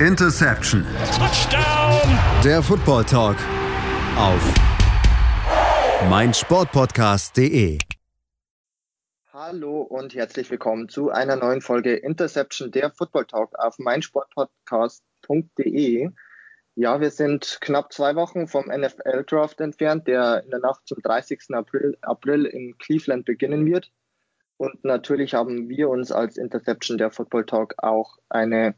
Interception. Touchdown. Der Football Talk auf meinsportpodcast.de. Hallo und herzlich willkommen zu einer neuen Folge Interception, der Football Talk auf meinsportpodcast.de. Ja, wir sind knapp zwei Wochen vom NFL Draft entfernt, der in der Nacht zum 30. April, April in Cleveland beginnen wird. Und natürlich haben wir uns als Interception der Football Talk auch eine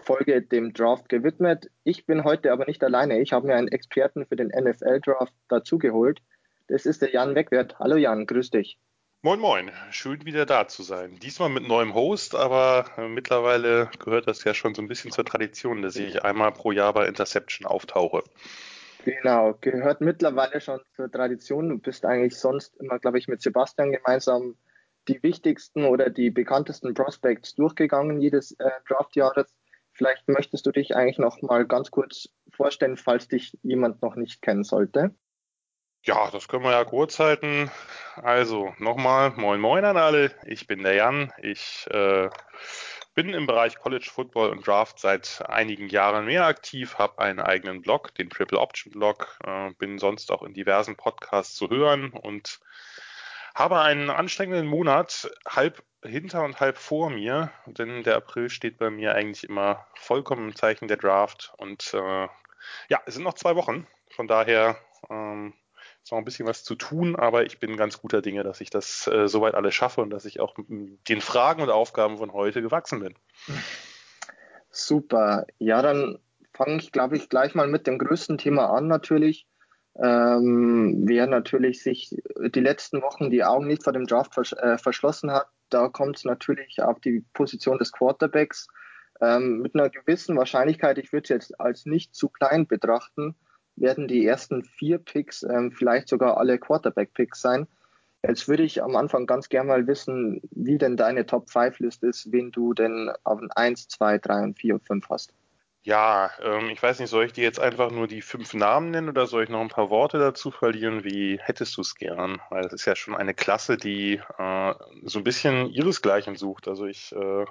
Folge dem Draft gewidmet. Ich bin heute aber nicht alleine. Ich habe mir einen Experten für den NFL-Draft dazugeholt. Das ist der Jan Wegwert. Hallo Jan, grüß dich. Moin Moin, schön wieder da zu sein. Diesmal mit neuem Host, aber äh, mittlerweile gehört das ja schon so ein bisschen zur Tradition, dass ich einmal pro Jahr bei Interception auftauche. Genau, gehört mittlerweile schon zur Tradition. Du bist eigentlich sonst immer, glaube ich, mit Sebastian gemeinsam die wichtigsten oder die bekanntesten Prospects durchgegangen jedes äh, Draftjahres. Vielleicht möchtest du dich eigentlich noch mal ganz kurz vorstellen, falls dich jemand noch nicht kennen sollte. Ja, das können wir ja kurz halten. Also nochmal, moin moin an alle. Ich bin der Jan. Ich äh, bin im Bereich College Football und Draft seit einigen Jahren mehr aktiv, habe einen eigenen Blog, den Triple Option Blog, äh, bin sonst auch in diversen Podcasts zu hören und habe einen anstrengenden Monat, halb hinter und halb vor mir, denn der April steht bei mir eigentlich immer vollkommen im Zeichen der Draft. Und äh, ja, es sind noch zwei Wochen. Von daher ähm, ist noch ein bisschen was zu tun, aber ich bin ganz guter Dinge, dass ich das äh, soweit alles schaffe und dass ich auch den Fragen und Aufgaben von heute gewachsen bin. Super. Ja, dann fange ich, glaube ich, gleich mal mit dem größten Thema an natürlich ähm, wer natürlich sich die letzten Wochen die Augen nicht vor dem Draft vers äh, verschlossen hat, da kommt es natürlich auf die Position des Quarterbacks. Ähm, mit einer gewissen Wahrscheinlichkeit, ich würde es jetzt als nicht zu klein betrachten, werden die ersten vier Picks ähm, vielleicht sogar alle Quarterback-Picks sein. Jetzt würde ich am Anfang ganz gerne mal wissen, wie denn deine Top-5-List ist, wen du denn auf 1, 2, 3 und 4 und 5 hast. Ja, ähm, ich weiß nicht, soll ich dir jetzt einfach nur die fünf Namen nennen oder soll ich noch ein paar Worte dazu verlieren? Wie hättest du es gern? Weil es ist ja schon eine Klasse, die äh, so ein bisschen ihresgleichen sucht. Also ich äh,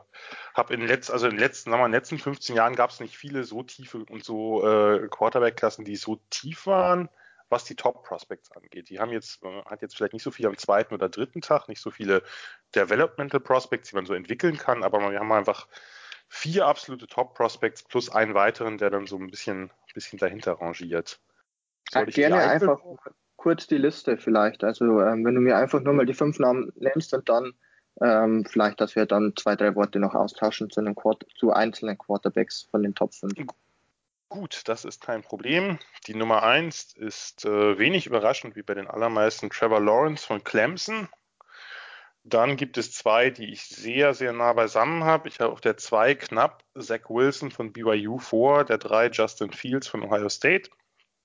habe in, letz, also in letzten, sagen wir, in den letzten 15 Jahren gab es nicht viele so tiefe und so äh, Quarterback-Klassen, die so tief waren, was die Top-Prospects angeht. Die haben jetzt, äh, hat jetzt vielleicht nicht so viel am zweiten oder dritten Tag, nicht so viele Developmental Prospects, die man so entwickeln kann, aber wir haben einfach vier absolute Top-Prospects plus einen weiteren, der dann so ein bisschen, bisschen dahinter rangiert. Soll ich gerne einfach kurz die Liste vielleicht. Also ähm, wenn du mir einfach nur mal die fünf Namen nennst und dann ähm, vielleicht, dass wir dann zwei, drei Worte noch austauschen zu, zu einzelnen Quarterbacks von den Top 5. Gut, das ist kein Problem. Die Nummer eins ist äh, wenig überraschend wie bei den allermeisten Trevor Lawrence von Clemson. Dann gibt es zwei, die ich sehr, sehr nah beisammen habe. Ich habe auf der zwei knapp Zach Wilson von BYU vor, der drei Justin Fields von Ohio State.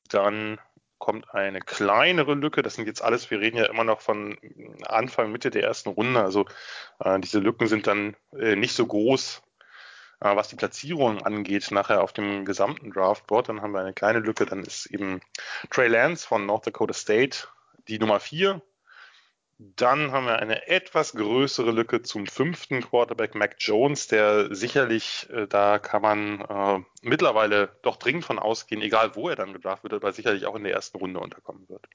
Dann kommt eine kleinere Lücke. Das sind jetzt alles, wir reden ja immer noch von Anfang, Mitte der ersten Runde. Also äh, diese Lücken sind dann äh, nicht so groß, äh, was die Platzierung angeht, nachher auf dem gesamten Draftboard. Dann haben wir eine kleine Lücke. Dann ist eben Trey Lance von North Dakota State die Nummer vier dann haben wir eine etwas größere Lücke zum fünften Quarterback Mac Jones, der sicherlich, äh, da kann man äh, mittlerweile doch dringend von ausgehen, egal wo er dann gedraft wird, aber sicherlich auch in der ersten Runde unterkommen wird.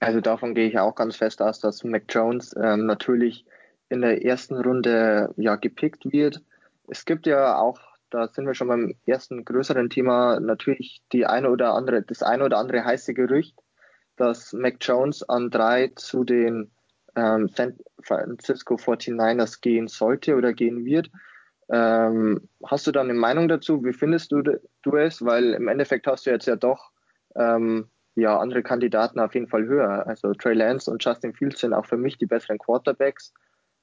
Also davon gehe ich auch ganz fest aus, dass Mac Jones ähm, natürlich in der ersten Runde ja gepickt wird. Es gibt ja auch, da sind wir schon beim ersten größeren Thema, natürlich die eine oder andere, das eine oder andere heiße Gerücht, dass Mac Jones an drei zu den ähm, San Francisco 49ers gehen sollte oder gehen wird. Ähm, hast du da eine Meinung dazu? Wie findest du, du es? Weil im Endeffekt hast du jetzt ja doch ähm, ja, andere Kandidaten auf jeden Fall höher. Also Trey Lance und Justin Fields sind auch für mich die besseren Quarterbacks.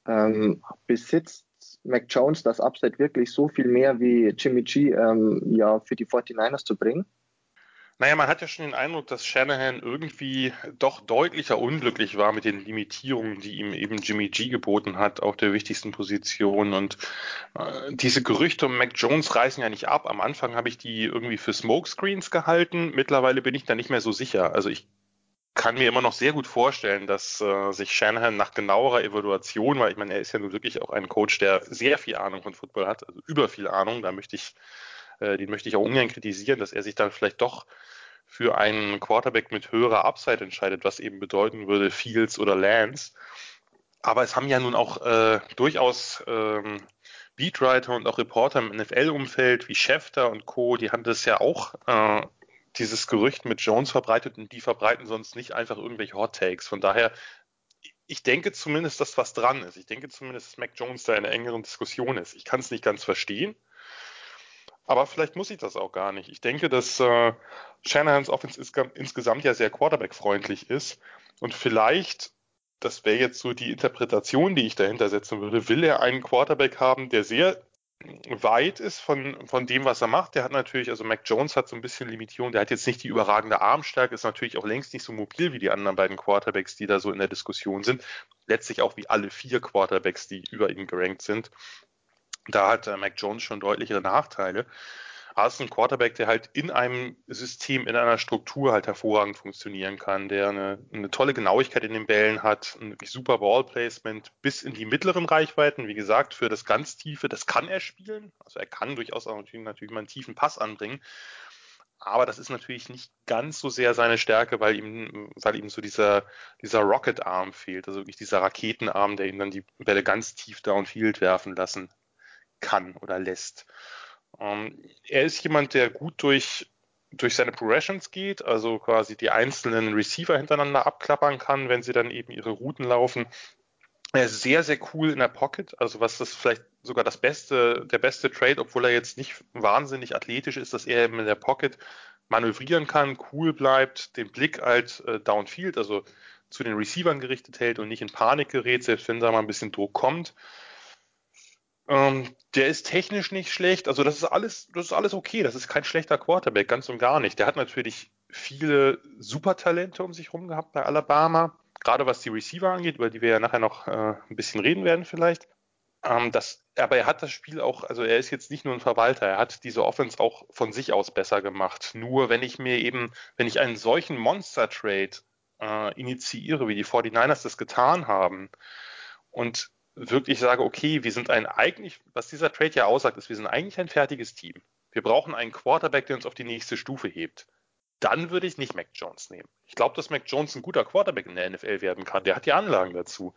Ähm, besitzt Mac Jones das Upside wirklich so viel mehr wie Jimmy G ähm, ja, für die 49ers zu bringen? Naja, man hat ja schon den Eindruck, dass Shanahan irgendwie doch deutlicher unglücklich war mit den Limitierungen, die ihm eben Jimmy G geboten hat auf der wichtigsten Position. Und äh, diese Gerüchte um Mac Jones reißen ja nicht ab. Am Anfang habe ich die irgendwie für Smokescreens gehalten. Mittlerweile bin ich da nicht mehr so sicher. Also ich kann mir immer noch sehr gut vorstellen, dass äh, sich Shanahan nach genauerer Evaluation, weil ich meine, er ist ja nun wirklich auch ein Coach, der sehr viel Ahnung von Football hat, also über viel Ahnung, da möchte ich äh, den möchte ich auch ungern kritisieren, dass er sich dann vielleicht doch für einen Quarterback mit höherer Upside entscheidet, was eben bedeuten würde Fields oder Lance. Aber es haben ja nun auch äh, durchaus ähm, Beatwriter und auch Reporter im NFL-Umfeld wie Schefter und Co., die haben das ja auch äh, dieses Gerücht mit Jones verbreitet und die verbreiten sonst nicht einfach irgendwelche Hot Takes. Von daher, ich denke zumindest, dass was dran ist. Ich denke zumindest, dass Mac Jones da in einer engeren Diskussion ist. Ich kann es nicht ganz verstehen, aber vielleicht muss ich das auch gar nicht. Ich denke, dass äh, Shanahans Offense ist, insgesamt ja sehr Quarterback-freundlich ist und vielleicht das wäre jetzt so die Interpretation, die ich dahinter setzen würde. Will er einen Quarterback haben, der sehr weit ist von, von dem, was er macht. Der hat natürlich, also Mac Jones hat so ein bisschen Limitierung, der hat jetzt nicht die überragende Armstärke, ist natürlich auch längst nicht so mobil wie die anderen beiden Quarterbacks, die da so in der Diskussion sind. Letztlich auch wie alle vier Quarterbacks, die über ihn gerankt sind. Da hat äh, Mac Jones schon deutlichere Nachteile hast einen Quarterback, der halt in einem System, in einer Struktur halt hervorragend funktionieren kann, der eine, eine tolle Genauigkeit in den Bällen hat, ein wirklich super Ballplacement bis in die mittleren Reichweiten. Wie gesagt, für das ganz Tiefe, das kann er spielen. Also er kann durchaus auch natürlich, natürlich mal einen tiefen Pass anbringen. Aber das ist natürlich nicht ganz so sehr seine Stärke, weil ihm, weil ihm so dieser, dieser Rocket-Arm fehlt, also wirklich dieser Raketenarm, der ihm dann die Bälle ganz tief downfield werfen lassen kann oder lässt. Ähm, er ist jemand, der gut durch, durch seine Progressions geht, also quasi die einzelnen Receiver hintereinander abklappern kann, wenn sie dann eben ihre Routen laufen. Er ist sehr, sehr cool in der Pocket, also was das vielleicht sogar das beste, der beste Trade, obwohl er jetzt nicht wahnsinnig athletisch ist, dass er eben in der Pocket manövrieren kann, cool bleibt, den Blick halt äh, downfield, also zu den Receivern gerichtet hält und nicht in Panik gerät, selbst wenn da mal ein bisschen Druck kommt. Ähm, der ist technisch nicht schlecht. Also das ist alles, das ist alles okay. Das ist kein schlechter Quarterback, ganz und gar nicht. Der hat natürlich viele Supertalente um sich herum gehabt bei Alabama. Gerade was die Receiver angeht, über die wir ja nachher noch äh, ein bisschen reden werden vielleicht. Ähm, das, aber er hat das Spiel auch, also er ist jetzt nicht nur ein Verwalter, er hat diese Offense auch von sich aus besser gemacht. Nur wenn ich mir eben, wenn ich einen solchen Monster-Trade äh, initiiere, wie die 49ers das getan haben, und wirklich sage, okay, wir sind ein eigentlich, was dieser Trade ja aussagt, ist, wir sind eigentlich ein fertiges Team. Wir brauchen einen Quarterback, der uns auf die nächste Stufe hebt. Dann würde ich nicht Mac Jones nehmen. Ich glaube, dass Mac Jones ein guter Quarterback in der NFL werden kann. Der hat die Anlagen dazu.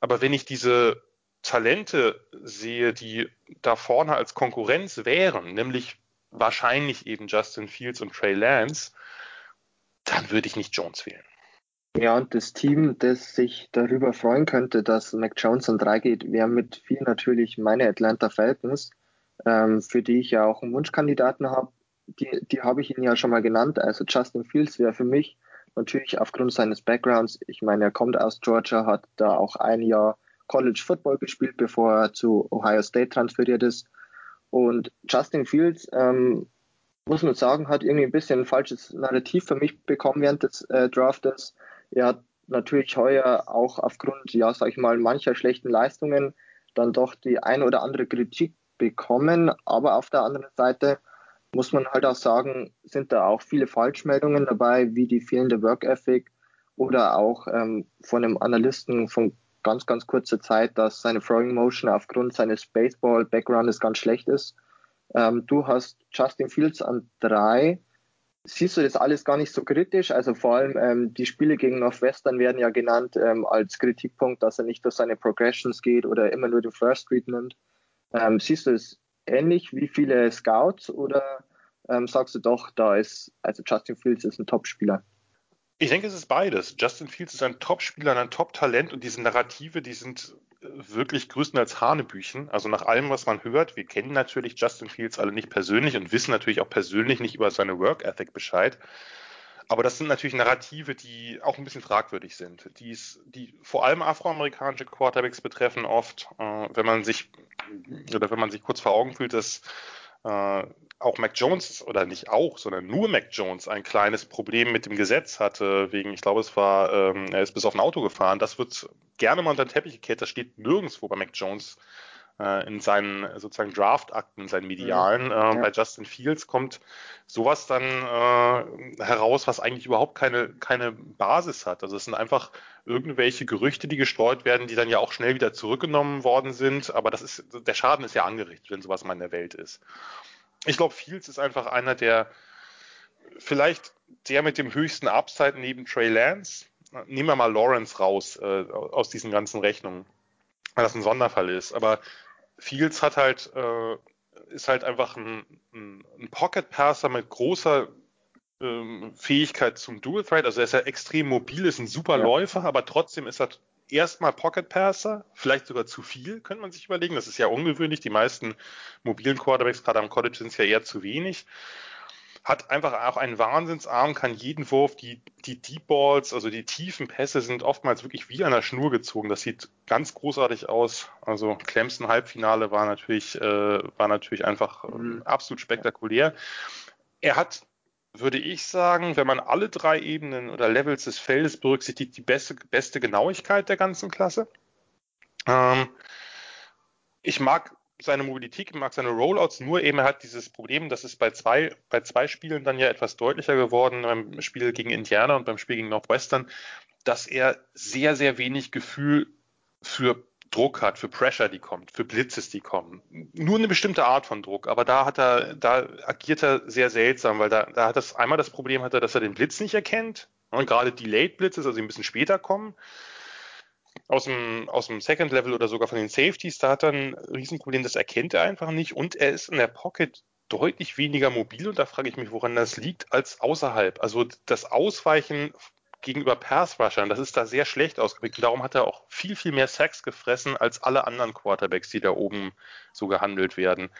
Aber wenn ich diese Talente sehe, die da vorne als Konkurrenz wären, nämlich wahrscheinlich eben Justin Fields und Trey Lance, dann würde ich nicht Jones wählen. Ja, und das Team, das sich darüber freuen könnte, dass Mac Jones an drei geht, wäre mit viel natürlich meine Atlanta Falcons, ähm, für die ich ja auch einen Wunschkandidaten habe. Die, die habe ich Ihnen ja schon mal genannt. Also Justin Fields wäre für mich natürlich aufgrund seines Backgrounds, ich meine, er kommt aus Georgia, hat da auch ein Jahr College Football gespielt, bevor er zu Ohio State transferiert ist. Und Justin Fields, ähm, muss man sagen, hat irgendwie ein bisschen ein falsches Narrativ für mich bekommen während des äh, Draftes. Er hat natürlich heuer auch aufgrund, ja, sag ich mal, mancher schlechten Leistungen dann doch die ein oder andere Kritik bekommen. Aber auf der anderen Seite muss man halt auch sagen, sind da auch viele Falschmeldungen dabei, wie die fehlende Work Ethic oder auch ähm, von einem Analysten von ganz, ganz kurzer Zeit, dass seine Throwing Motion aufgrund seines Baseball-Backgrounds ganz schlecht ist. Ähm, du hast Justin Fields an drei siehst du das alles gar nicht so kritisch. Also vor allem ähm, die Spiele gegen Northwestern werden ja genannt ähm, als Kritikpunkt, dass er nicht durch seine Progressions geht oder immer nur den First Read nimmt. Ähm, siehst du es ähnlich wie viele Scouts oder ähm, sagst du doch, da ist, also Justin Fields ist ein Top-Spieler? Ich denke, es ist beides. Justin Fields ist ein Top-Spieler, ein Top-Talent und diese Narrative, die sind wirklich größtenteils Hanebüchen. Also nach allem, was man hört, wir kennen natürlich Justin Fields alle nicht persönlich und wissen natürlich auch persönlich nicht über seine Work Ethic Bescheid. Aber das sind natürlich Narrative, die auch ein bisschen fragwürdig sind, die, die vor allem afroamerikanische Quarterbacks betreffen oft, äh, wenn man sich oder wenn man sich kurz vor Augen fühlt, dass äh, auch Mac Jones, oder nicht auch, sondern nur Mac Jones ein kleines Problem mit dem Gesetz hatte, wegen, ich glaube, es war, ähm, er ist bis auf ein Auto gefahren. Das wird gerne mal unter den Teppich gekehrt. Das steht nirgendwo bei Mac Jones äh, in seinen sozusagen Draftakten, in seinen Medialen. Mhm. Äh, ja. Bei Justin Fields kommt sowas dann äh, heraus, was eigentlich überhaupt keine, keine Basis hat. Also es sind einfach irgendwelche Gerüchte, die gestreut werden, die dann ja auch schnell wieder zurückgenommen worden sind. Aber das ist, der Schaden ist ja angerichtet, wenn sowas mal in der Welt ist. Ich glaube, Fields ist einfach einer der, vielleicht der mit dem höchsten Upside neben Trey Lance. Nehmen wir mal Lawrence raus äh, aus diesen ganzen Rechnungen, weil das ein Sonderfall ist. Aber Fields hat halt, äh, ist halt einfach ein, ein, Pocket Passer mit großer ähm, Fähigkeit zum Dual Threat. Also er ist ja extrem mobil, ist ein super ja. Läufer, aber trotzdem ist er erstmal Pocket Passer, vielleicht sogar zu viel, könnte man sich überlegen. Das ist ja ungewöhnlich. Die meisten mobilen Quarterbacks, gerade am College, sind es ja eher zu wenig. Hat einfach auch einen Wahnsinnsarm, kann jeden Wurf, die, die Deep Balls, also die tiefen Pässe sind oftmals wirklich wie an der Schnur gezogen. Das sieht ganz großartig aus. Also Clemson Halbfinale war natürlich, äh, war natürlich einfach äh, absolut spektakulär. Er hat würde ich sagen, wenn man alle drei Ebenen oder Levels des Feldes berücksichtigt, die beste, beste Genauigkeit der ganzen Klasse. Ähm, ich mag seine Mobilität, ich mag seine Rollouts, nur eben er hat dieses Problem, das ist bei zwei, bei zwei Spielen dann ja etwas deutlicher geworden, beim Spiel gegen Indiana und beim Spiel gegen Northwestern, dass er sehr, sehr wenig Gefühl für Druck hat, für Pressure, die kommt, für Blitzes, die kommen. Nur eine bestimmte Art von Druck, aber da hat er, da agiert er sehr seltsam, weil da, da hat das einmal das Problem hat er, dass er den Blitz nicht erkennt und gerade Delayed Blitzes, also ein bisschen später kommen. Aus dem, aus dem Second Level oder sogar von den Safeties, da hat er ein Riesenproblem, das erkennt er einfach nicht und er ist in der Pocket deutlich weniger mobil und da frage ich mich, woran das liegt, als außerhalb. Also das Ausweichen gegenüber Pass-Rushern, das ist da sehr schlecht ausgeprägt. Und darum hat er auch viel, viel mehr Sacks gefressen als alle anderen Quarterbacks, die da oben so gehandelt werden.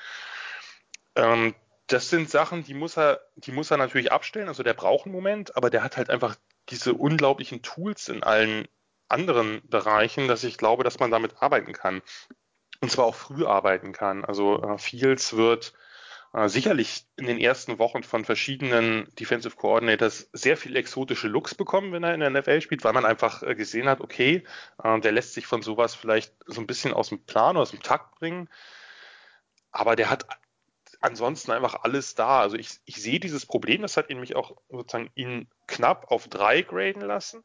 Ähm, das sind Sachen, die muss er, die muss er natürlich abstellen. Also der braucht einen Moment, aber der hat halt einfach diese unglaublichen Tools in allen anderen Bereichen, dass ich glaube, dass man damit arbeiten kann. Und zwar auch früh arbeiten kann. Also äh, Fields wird äh, sicherlich in den ersten Wochen von verschiedenen Defensive Coordinators sehr viel exotische Looks bekommen, wenn er in der NFL spielt, weil man einfach äh, gesehen hat, okay, äh, der lässt sich von sowas vielleicht so ein bisschen aus dem Plan, aus dem Takt bringen. Aber der hat ansonsten einfach alles da. Also ich, ich sehe dieses Problem, das hat ihn mich auch sozusagen ihn knapp auf drei graden lassen.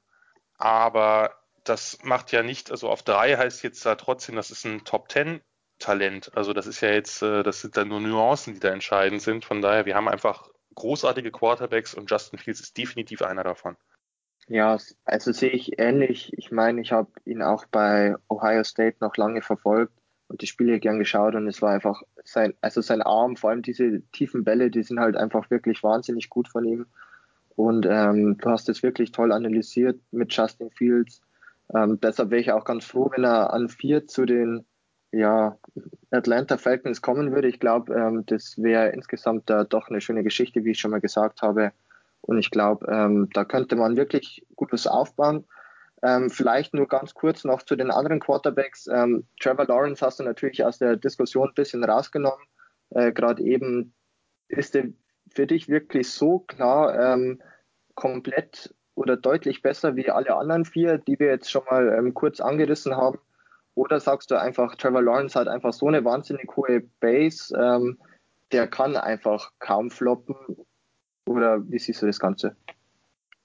Aber das macht ja nicht, also auf drei heißt jetzt da trotzdem, das ist ein Top Ten Talent. Also das ist ja jetzt, äh, das sind dann nur Nuancen, die da entscheidend sind. Von daher, wir haben einfach großartige Quarterbacks und Justin Fields ist definitiv einer davon. Ja, also sehe ich ähnlich. Ich meine, ich habe ihn auch bei Ohio State noch lange verfolgt und die Spiele gern geschaut und es war einfach sein, also sein Arm, vor allem diese tiefen Bälle, die sind halt einfach wirklich wahnsinnig gut von ihm. Und ähm, du hast es wirklich toll analysiert mit Justin Fields. Ähm, deshalb wäre ich auch ganz froh, wenn er an vier zu den ja, Atlanta Falcons kommen würde. Ich glaube, ähm, das wäre insgesamt da doch eine schöne Geschichte, wie ich schon mal gesagt habe. Und ich glaube, ähm, da könnte man wirklich Gutes aufbauen. Ähm, vielleicht nur ganz kurz noch zu den anderen Quarterbacks. Ähm, Trevor Lawrence hast du natürlich aus der Diskussion ein bisschen rausgenommen. Äh, Gerade eben ist er für dich wirklich so klar ähm, komplett oder deutlich besser wie alle anderen vier, die wir jetzt schon mal ähm, kurz angerissen haben. Oder sagst du einfach, Trevor Lawrence hat einfach so eine wahnsinnig hohe Base, ähm, der kann einfach kaum floppen? Oder wie siehst du das Ganze?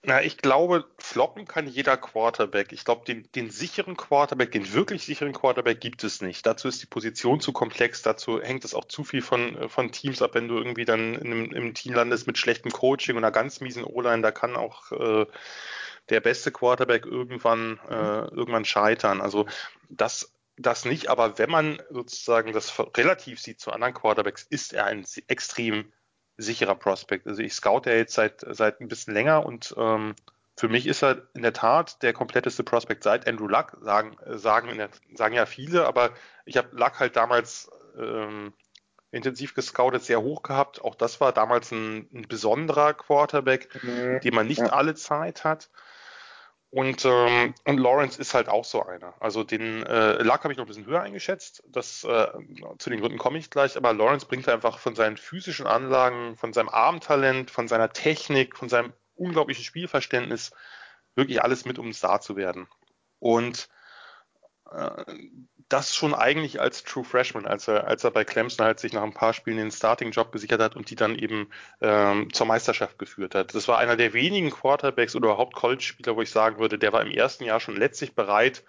Na, ich glaube, floppen kann jeder Quarterback. Ich glaube, den, den sicheren Quarterback, den wirklich sicheren Quarterback gibt es nicht. Dazu ist die Position zu komplex, dazu hängt es auch zu viel von, von Teams ab, wenn du irgendwie dann einem, im Team landest mit schlechtem Coaching und einer ganz miesen O-Line, da kann auch äh, der beste Quarterback irgendwann, äh, irgendwann scheitern. Also das, das nicht, aber wenn man sozusagen das relativ sieht zu anderen Quarterbacks, ist er ein extrem sicherer Prospect. Also ich scout ja jetzt seit, seit ein bisschen länger und ähm, für mich ist er in der Tat der kompletteste Prospect seit Andrew Luck, sagen, sagen, der, sagen ja viele, aber ich habe Luck halt damals ähm, intensiv gescoutet, sehr hoch gehabt. Auch das war damals ein, ein besonderer Quarterback, mhm. den man nicht ja. alle Zeit hat. Und, ähm, und Lawrence ist halt auch so einer. Also den äh, Luck habe ich noch ein bisschen höher eingeschätzt. Das, äh, zu den Gründen komme ich gleich. Aber Lawrence bringt einfach von seinen physischen Anlagen, von seinem Armtalent, von seiner Technik, von seinem unglaublichen Spielverständnis wirklich alles mit, um Star zu werden. Und das schon eigentlich als True Freshman, als er, als er bei Clemson halt sich nach ein paar Spielen den Starting-Job gesichert hat und die dann eben ähm, zur Meisterschaft geführt hat. Das war einer der wenigen Quarterbacks oder überhaupt College-Spieler, wo ich sagen würde, der war im ersten Jahr schon letztlich bereit,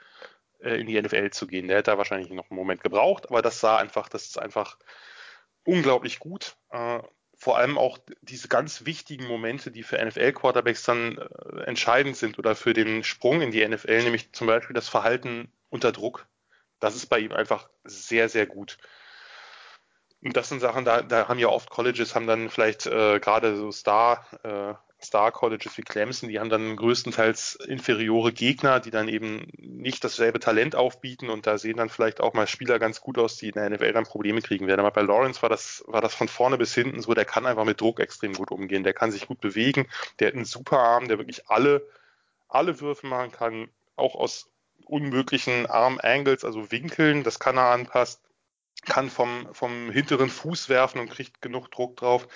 äh, in die NFL zu gehen. Der hätte da wahrscheinlich noch einen Moment gebraucht, aber das sah einfach, das ist einfach unglaublich gut. Äh, Äh, vor allem auch diese ganz wichtigen Momente, die für NFL-Quarterbacks dann äh, entscheidend sind oder für den Sprung in die NFL, nämlich zum Beispiel das Verhalten unter Druck. Das ist bei ihm einfach sehr, sehr gut. Und das sind Sachen, da, da haben ja oft Colleges, haben dann vielleicht äh, gerade so Star, äh, Star Colleges wie Clemson, die haben dann größtenteils inferiore Gegner, die dann eben nicht dasselbe Talent aufbieten und da sehen dann vielleicht auch mal Spieler ganz gut aus, die in der NFL dann Probleme kriegen werden. Aber bei Lawrence war das, war das von vorne bis hinten so, der kann einfach mit Druck extrem gut umgehen, der kann sich gut bewegen, der hat einen super Arm, der wirklich alle, alle Würfe machen kann, auch aus unmöglichen Arm-Angles, also Winkeln, das kann er anpassen kann vom, vom hinteren Fuß werfen und kriegt genug Druck drauf.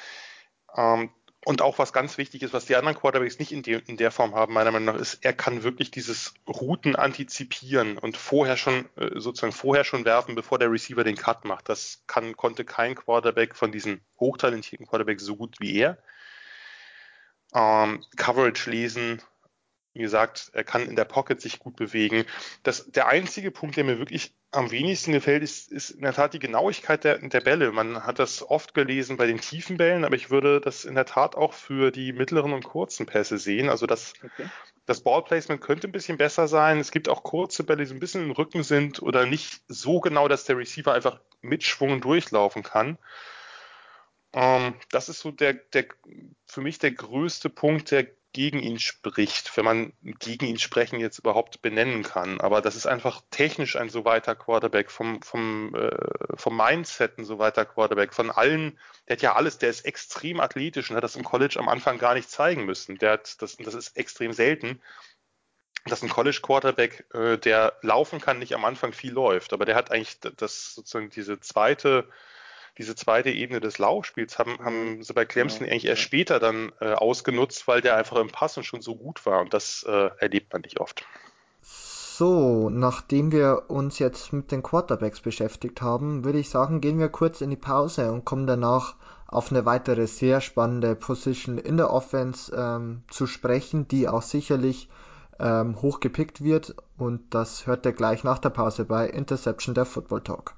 Ähm, und auch was ganz wichtig ist, was die anderen Quarterbacks nicht in, de, in der Form haben, meiner Meinung nach, ist, er kann wirklich dieses Routen antizipieren und vorher schon, äh, sozusagen vorher schon werfen, bevor der Receiver den Cut macht. Das kann, konnte kein Quarterback von diesen hochtalentierten Quarterbacks so gut wie er. Ähm, Coverage lesen, wie gesagt, er kann in der Pocket sich gut bewegen. Das, der einzige Punkt, der mir wirklich am wenigsten gefällt, ist, ist in der Tat die Genauigkeit der, der Bälle. Man hat das oft gelesen bei den tiefen Bällen, aber ich würde das in der Tat auch für die mittleren und kurzen Pässe sehen. Also das, okay. das Ballplacement könnte ein bisschen besser sein. Es gibt auch kurze Bälle, die so ein bisschen im Rücken sind oder nicht so genau, dass der Receiver einfach mit Schwung durchlaufen kann. Ähm, das ist so der, der, für mich der größte Punkt, der gegen ihn spricht, wenn man gegen ihn sprechen jetzt überhaupt benennen kann. Aber das ist einfach technisch ein so weiter Quarterback, vom, vom, äh, vom Mindset ein so weiter Quarterback, von allen, der hat ja alles, der ist extrem athletisch und hat das im College am Anfang gar nicht zeigen müssen. Der hat, das, das ist extrem selten, dass ein College Quarterback, äh, der laufen kann, nicht am Anfang viel läuft. Aber der hat eigentlich das sozusagen diese zweite diese zweite Ebene des Laufspiels haben, haben mhm. sie bei Clemson ja, eigentlich erst später dann äh, ausgenutzt, weil der einfach im Passen schon so gut war und das äh, erlebt man nicht oft. So, nachdem wir uns jetzt mit den Quarterbacks beschäftigt haben, würde ich sagen, gehen wir kurz in die Pause und kommen danach auf eine weitere sehr spannende Position in der Offense ähm, zu sprechen, die auch sicherlich ähm, hochgepickt wird. Und das hört ihr gleich nach der Pause bei Interception der Football Talk.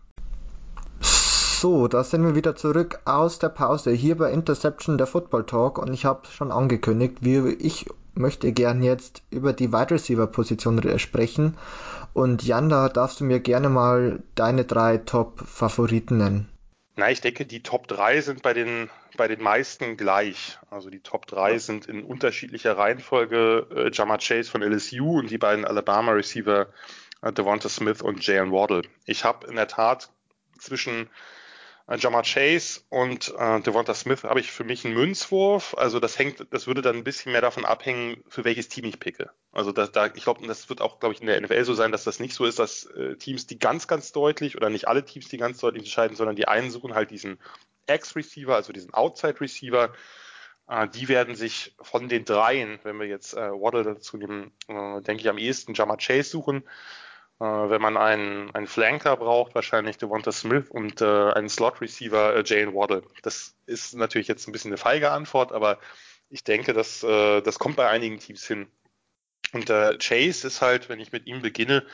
So, da sind wir wieder zurück aus der Pause hier bei Interception der Football Talk und ich habe schon angekündigt, wie ich möchte gern jetzt über die Wide Receiver Position sprechen und Jan, da darfst du mir gerne mal deine drei Top Favoriten nennen. Na, ich denke, die Top 3 sind bei den, bei den meisten gleich. Also die Top 3 sind in unterschiedlicher Reihenfolge äh, Jama Chase von LSU und die beiden Alabama Receiver äh, Devonta Smith und Jalen Waddle. Ich habe in der Tat zwischen äh, Jamar Chase und äh, Devonta Smith habe ich für mich einen Münzwurf. Also das hängt, das würde dann ein bisschen mehr davon abhängen, für welches Team ich picke. Also da, da ich glaube, das wird auch, glaube ich, in der NFL so sein, dass das nicht so ist, dass äh, Teams, die ganz, ganz deutlich oder nicht alle Teams, die ganz deutlich entscheiden, sondern die einen suchen halt diesen X-Receiver, also diesen Outside-Receiver. Äh, die werden sich von den dreien, wenn wir jetzt äh, Waddle dazu nehmen, äh, denke ich, am ehesten Jamar Chase suchen. Äh, wenn man einen, einen Flanker braucht, wahrscheinlich Devonta Smith und äh, einen Slot-Receiver äh, Jalen Waddle. Das ist natürlich jetzt ein bisschen eine feige Antwort, aber ich denke, das, äh, das kommt bei einigen Teams hin. Und äh, Chase ist halt, wenn ich mit ihm beginne,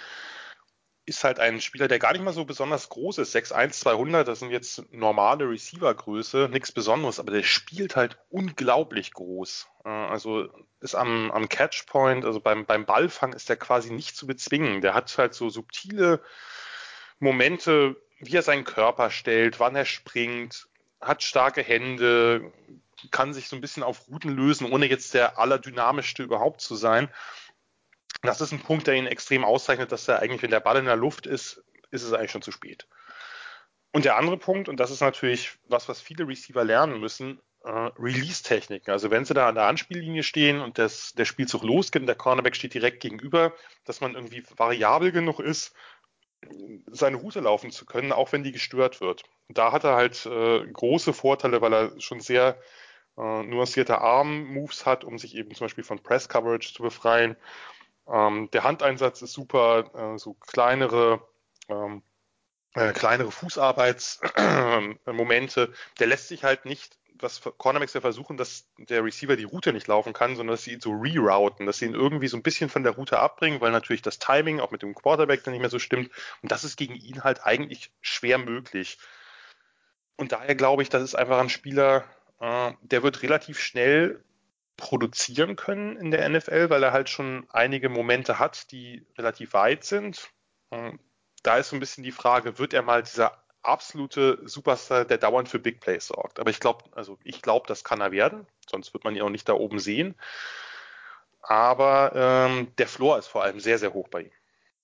ist halt ein Spieler, der gar nicht mal so besonders groß ist. 6'1, 200, das sind jetzt normale Receiver-Größe, nichts Besonderes, aber der spielt halt unglaublich groß. Äh, also ist am, am Catchpoint, also beim, beim Ballfang ist der quasi nicht zu bezwingen. Der hat halt so subtile Momente, wie er seinen Körper stellt, wann er springt, hat starke Hände, kann sich so ein bisschen auf Routen lösen, ohne jetzt der allerdynamischste überhaupt zu sein. Das ist ein Punkt, der ihn extrem auszeichnet, dass er eigentlich, wenn der Ball in der Luft ist, ist es eigentlich schon zu spät. Und der andere Punkt, und das ist natürlich was, was viele Receiver lernen müssen, äh, Release-Techniken. Also wenn sie da an der Anspiellinie stehen und das, der Spielzug losgeht und der Cornerback steht direkt gegenüber, dass man irgendwie variabel genug ist, seine Route laufen zu können, auch wenn die gestört wird. Da hat er halt äh, große Vorteile, weil er schon sehr äh, nuancierte Arm-Moves hat, um sich eben zum Beispiel von Press-Coverage zu befreien. Ähm, der Handeinsatz ist super, äh, so kleinere, ähm, äh, kleinere Fußarbeitsmomente. der lässt sich halt nicht, was Cornerbacks ja versuchen, dass der Receiver die Route nicht laufen kann, sondern dass sie ihn so rerouten, dass sie ihn irgendwie so ein bisschen von der Route abbringen, weil natürlich das Timing auch mit dem Quarterback dann nicht mehr so stimmt. Und das ist gegen ihn halt eigentlich schwer möglich. Und daher glaube ich, das ist einfach ein Spieler, äh, der wird relativ schnell produzieren können in der NFL, weil er halt schon einige Momente hat, die relativ weit sind. Äh, da ist so ein bisschen die Frage, wird er mal dieser absolute Superstar, der dauernd für Big Plays sorgt? Aber ich glaube, also ich glaube, das kann er werden, sonst wird man ihn auch nicht da oben sehen. Aber ähm, der Floor ist vor allem sehr, sehr hoch bei ihm.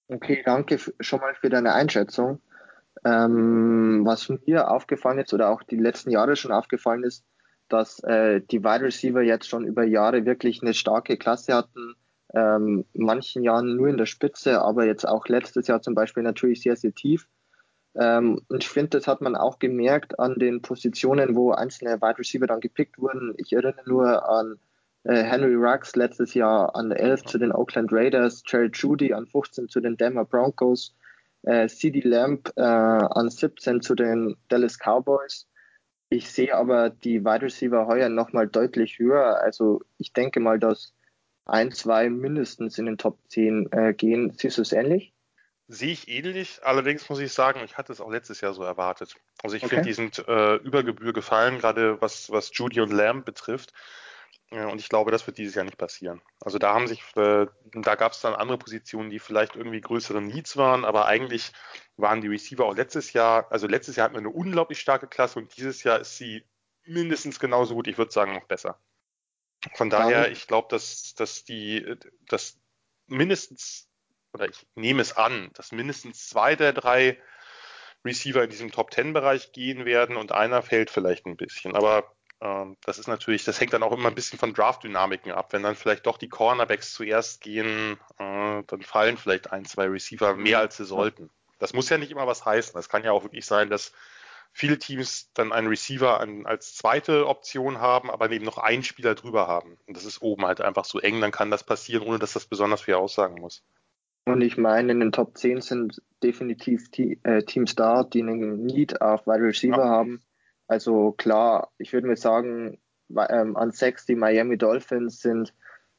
Okay, danke schon mal für deine Einschätzung. Ähm, was mir aufgefallen ist oder auch die letzten Jahre schon aufgallen ist, dass äh, die Wide Receiver jetzt schon über Jahre wirklich eine starke Klasse hatten. Ähm, manchen Jahren nur in der Spitze, aber jetzt auch letztes Jahr zum Beispiel natürlich sehr, sehr tief. Ähm, und ich finde, das hat man auch gemerkt an den Positionen, wo einzelne Wide Receiver dann gepickt wurden. Ich erinnere nur an äh, Henry Ruggs letztes Jahr an 11 zu den Oakland Raiders, Jared Judy an 15 zu den Denver Broncos, äh, CD Lamb äh, an 17 zu den Dallas Cowboys. Ich sehe aber die Wide Receiver heuer nochmal deutlich höher. Also ich denke mal, dass ein, zwei mindestens in den Top 10 äh, gehen. Siehst du es ähnlich? Sehe ich ähnlich. Allerdings muss ich sagen, ich hatte es auch letztes Jahr so erwartet. Also ich okay. finde, die sind äh, über Gebühr gefallen, gerade was, was Judy und Lamb betrifft. Und ich glaube, das wird dieses Jahr nicht passieren. Also da haben sich, äh, da gab es dann andere Positionen, die vielleicht irgendwie größere Needs waren, aber eigentlich waren die Receiver auch letztes Jahr, also letztes Jahr hatten wir eine unglaublich starke Klasse und dieses Jahr ist sie mindestens genauso gut, ich würde sagen noch besser. Von daher, ich glaube, dass, dass die, dass mindestens, oder ich nehme es an, dass mindestens zwei der drei Receiver in diesem Top Ten Bereich gehen werden und einer fällt vielleicht ein bisschen. Aber das ist natürlich, das hängt dann auch immer ein bisschen von Draft-Dynamiken ab. Wenn dann vielleicht doch die Cornerbacks zuerst gehen, äh, dann fallen vielleicht ein, zwei Receiver mehr als sie sollten. Das muss ja nicht immer was heißen. Das kann ja auch wirklich sein, dass viele Teams dann einen Receiver als zweite Option haben, aber eben noch einen Spieler drüber haben. Und das ist oben halt einfach so eng, dann kann das passieren, ohne dass das besonders viel aussagen muss. Und ich meine, in den Top 10 sind definitiv äh, Teams da, die einen Need auf Wide Receiver ja. haben. Also klar, ich würde mir sagen, ähm, an sechs die Miami Dolphins sind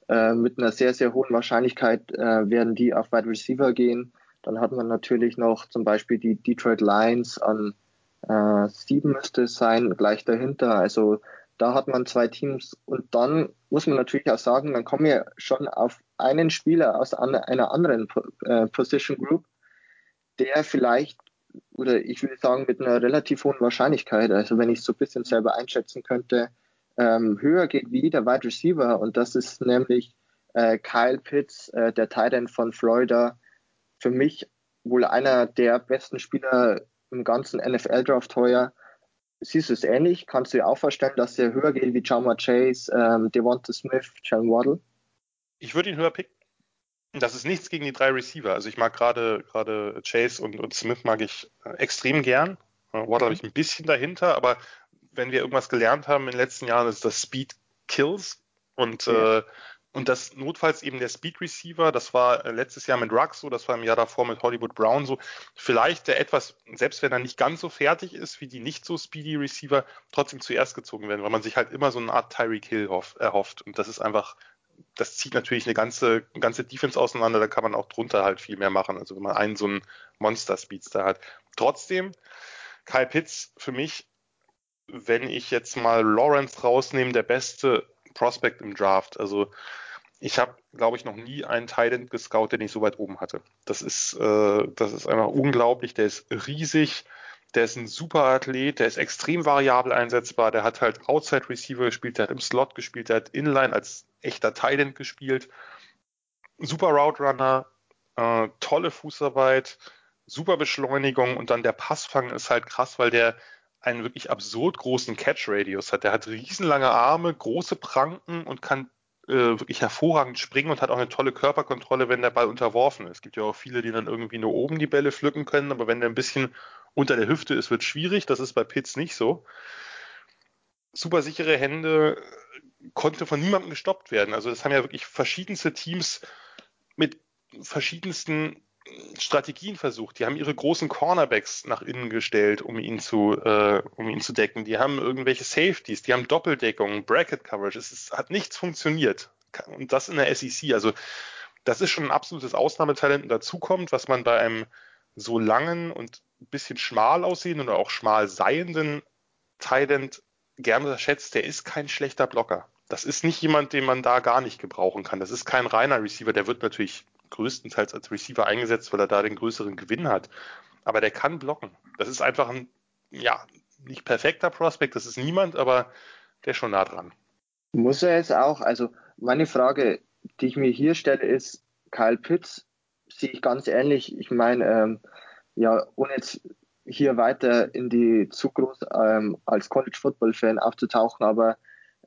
äh, mit einer sehr, sehr hohen Wahrscheinlichkeit äh, werden die auf Wide Receiver gehen. Dann hat man natürlich noch zum Beispiel die Detroit Lions an äh, sieben müsste es sein, gleich dahinter. Also da hat man zwei Teams und dann muss man natürlich auch sagen, dann kommen wir schon auf einen Spieler aus einer anderen äh, Position Group, der vielleicht oder ich würde sagen mit einer relativ hohen Wahrscheinlichkeit, also wenn ich es so ein bisschen selber einschätzen könnte, ähm, höher geht wie der Wide Receiver und das ist nämlich äh, Kyle Pitts, äh, der Tight End von Florida, für mich wohl einer der besten Spieler im ganzen NFL-Draft heuer. Siehst du es ähnlich? Kannst du dir auch vorstellen, dass er höher geht wie Jama Chase, ähm, Devonta Smith, Jalen Waddle? Ich würde ihn höher picken. Das ist nichts gegen die drei Receiver. Also ich mag gerade gerade Chase und, und Smith mag ich äh, extrem gern. Äh, Waddle habe ich ein bisschen dahinter, aber wenn wir irgendwas gelernt haben in den letzten Jahren, ist das Speed Kills und ja. äh, und das notfalls eben der Speed Receiver, das war äh, letztes Jahr mit Rux so, das war im Jahr davor mit Hollywood Brown so. Vielleicht der etwas, selbst wenn er nicht ganz so fertig ist wie die nicht so speedy Receiver, trotzdem zuerst gezogen werden, weil man sich halt immer so eine Art Tyreek Hill erhofft. Und das ist einfach das zieht natürlich eine ganze, ganze Defense auseinander, da kann man auch drunter halt viel mehr machen. Also wenn man einen so einen Monster-Speedster hat. Trotzdem, Kyle Pitts für mich, wenn ich jetzt mal Lawrence rausnehme, der beste Prospect im Draft. Also ich habe, glaube ich, noch nie einen Titan gescout, den ich so weit oben hatte. Das ist, äh, das ist einfach unglaublich. Der ist riesig der ist ein super Athlet, der ist extrem variabel einsetzbar, der hat halt Outside Receiver gespielt, der hat im Slot gespielt, der hat Inline als echter Thailand gespielt. Super Route Runner, äh, tolle Fußarbeit, super Beschleunigung und dann der Passfang ist halt krass, weil der einen wirklich absurd großen Catch-Radius hat. Der hat riesenlange Arme, große Pranken und kann äh, wirklich hervorragend springen und hat auch eine tolle Körperkontrolle, wenn der Ball unterworfen ist. Es gibt ja auch viele, die dann irgendwie nur oben die Bälle pflücken können, aber wenn der ein bisschen unter der Hüfte ist, wird schwierig. Das ist bei Pitts nicht so. Super sichere Hände, konnte von niemandem gestoppt werden. Also das haben ja wirklich verschiedenste Teams mit verschiedensten Strategien versucht. Die haben ihre großen Cornerbacks nach innen gestellt, um ihn zu, äh, um ihn zu decken. Die haben irgendwelche Safeties, die haben Doppeldeckungen, Bracket Coverage. Es ist, hat nichts funktioniert. Und das in der SEC. Also das ist schon ein absolutes Ausnahmetalent. Und dazu kommt, was man bei einem so langen und ein bisschen schmal aussehenden oder auch schmal seienden Thailand gerne unterschätzt, der ist kein schlechter Blocker. Das ist nicht jemand, den man da gar nicht gebrauchen kann. Das ist kein reiner Receiver. Der wird natürlich größtenteils als Receiver eingesetzt, weil er da den größeren Gewinn hat. Aber der kann blocken. Das ist einfach ein, ja, nicht perfekter Prospect. Das ist niemand, aber der ist schon nah dran. Muss er es auch? Also meine Frage, die ich mir hier stelle, ist, Kyle Pitts sehe ich ganz ähnlich. Ich meine, ähm, ja, ohne jetzt hier weiter in die zu groß ähm, als College Football Fan aufzutauchen, aber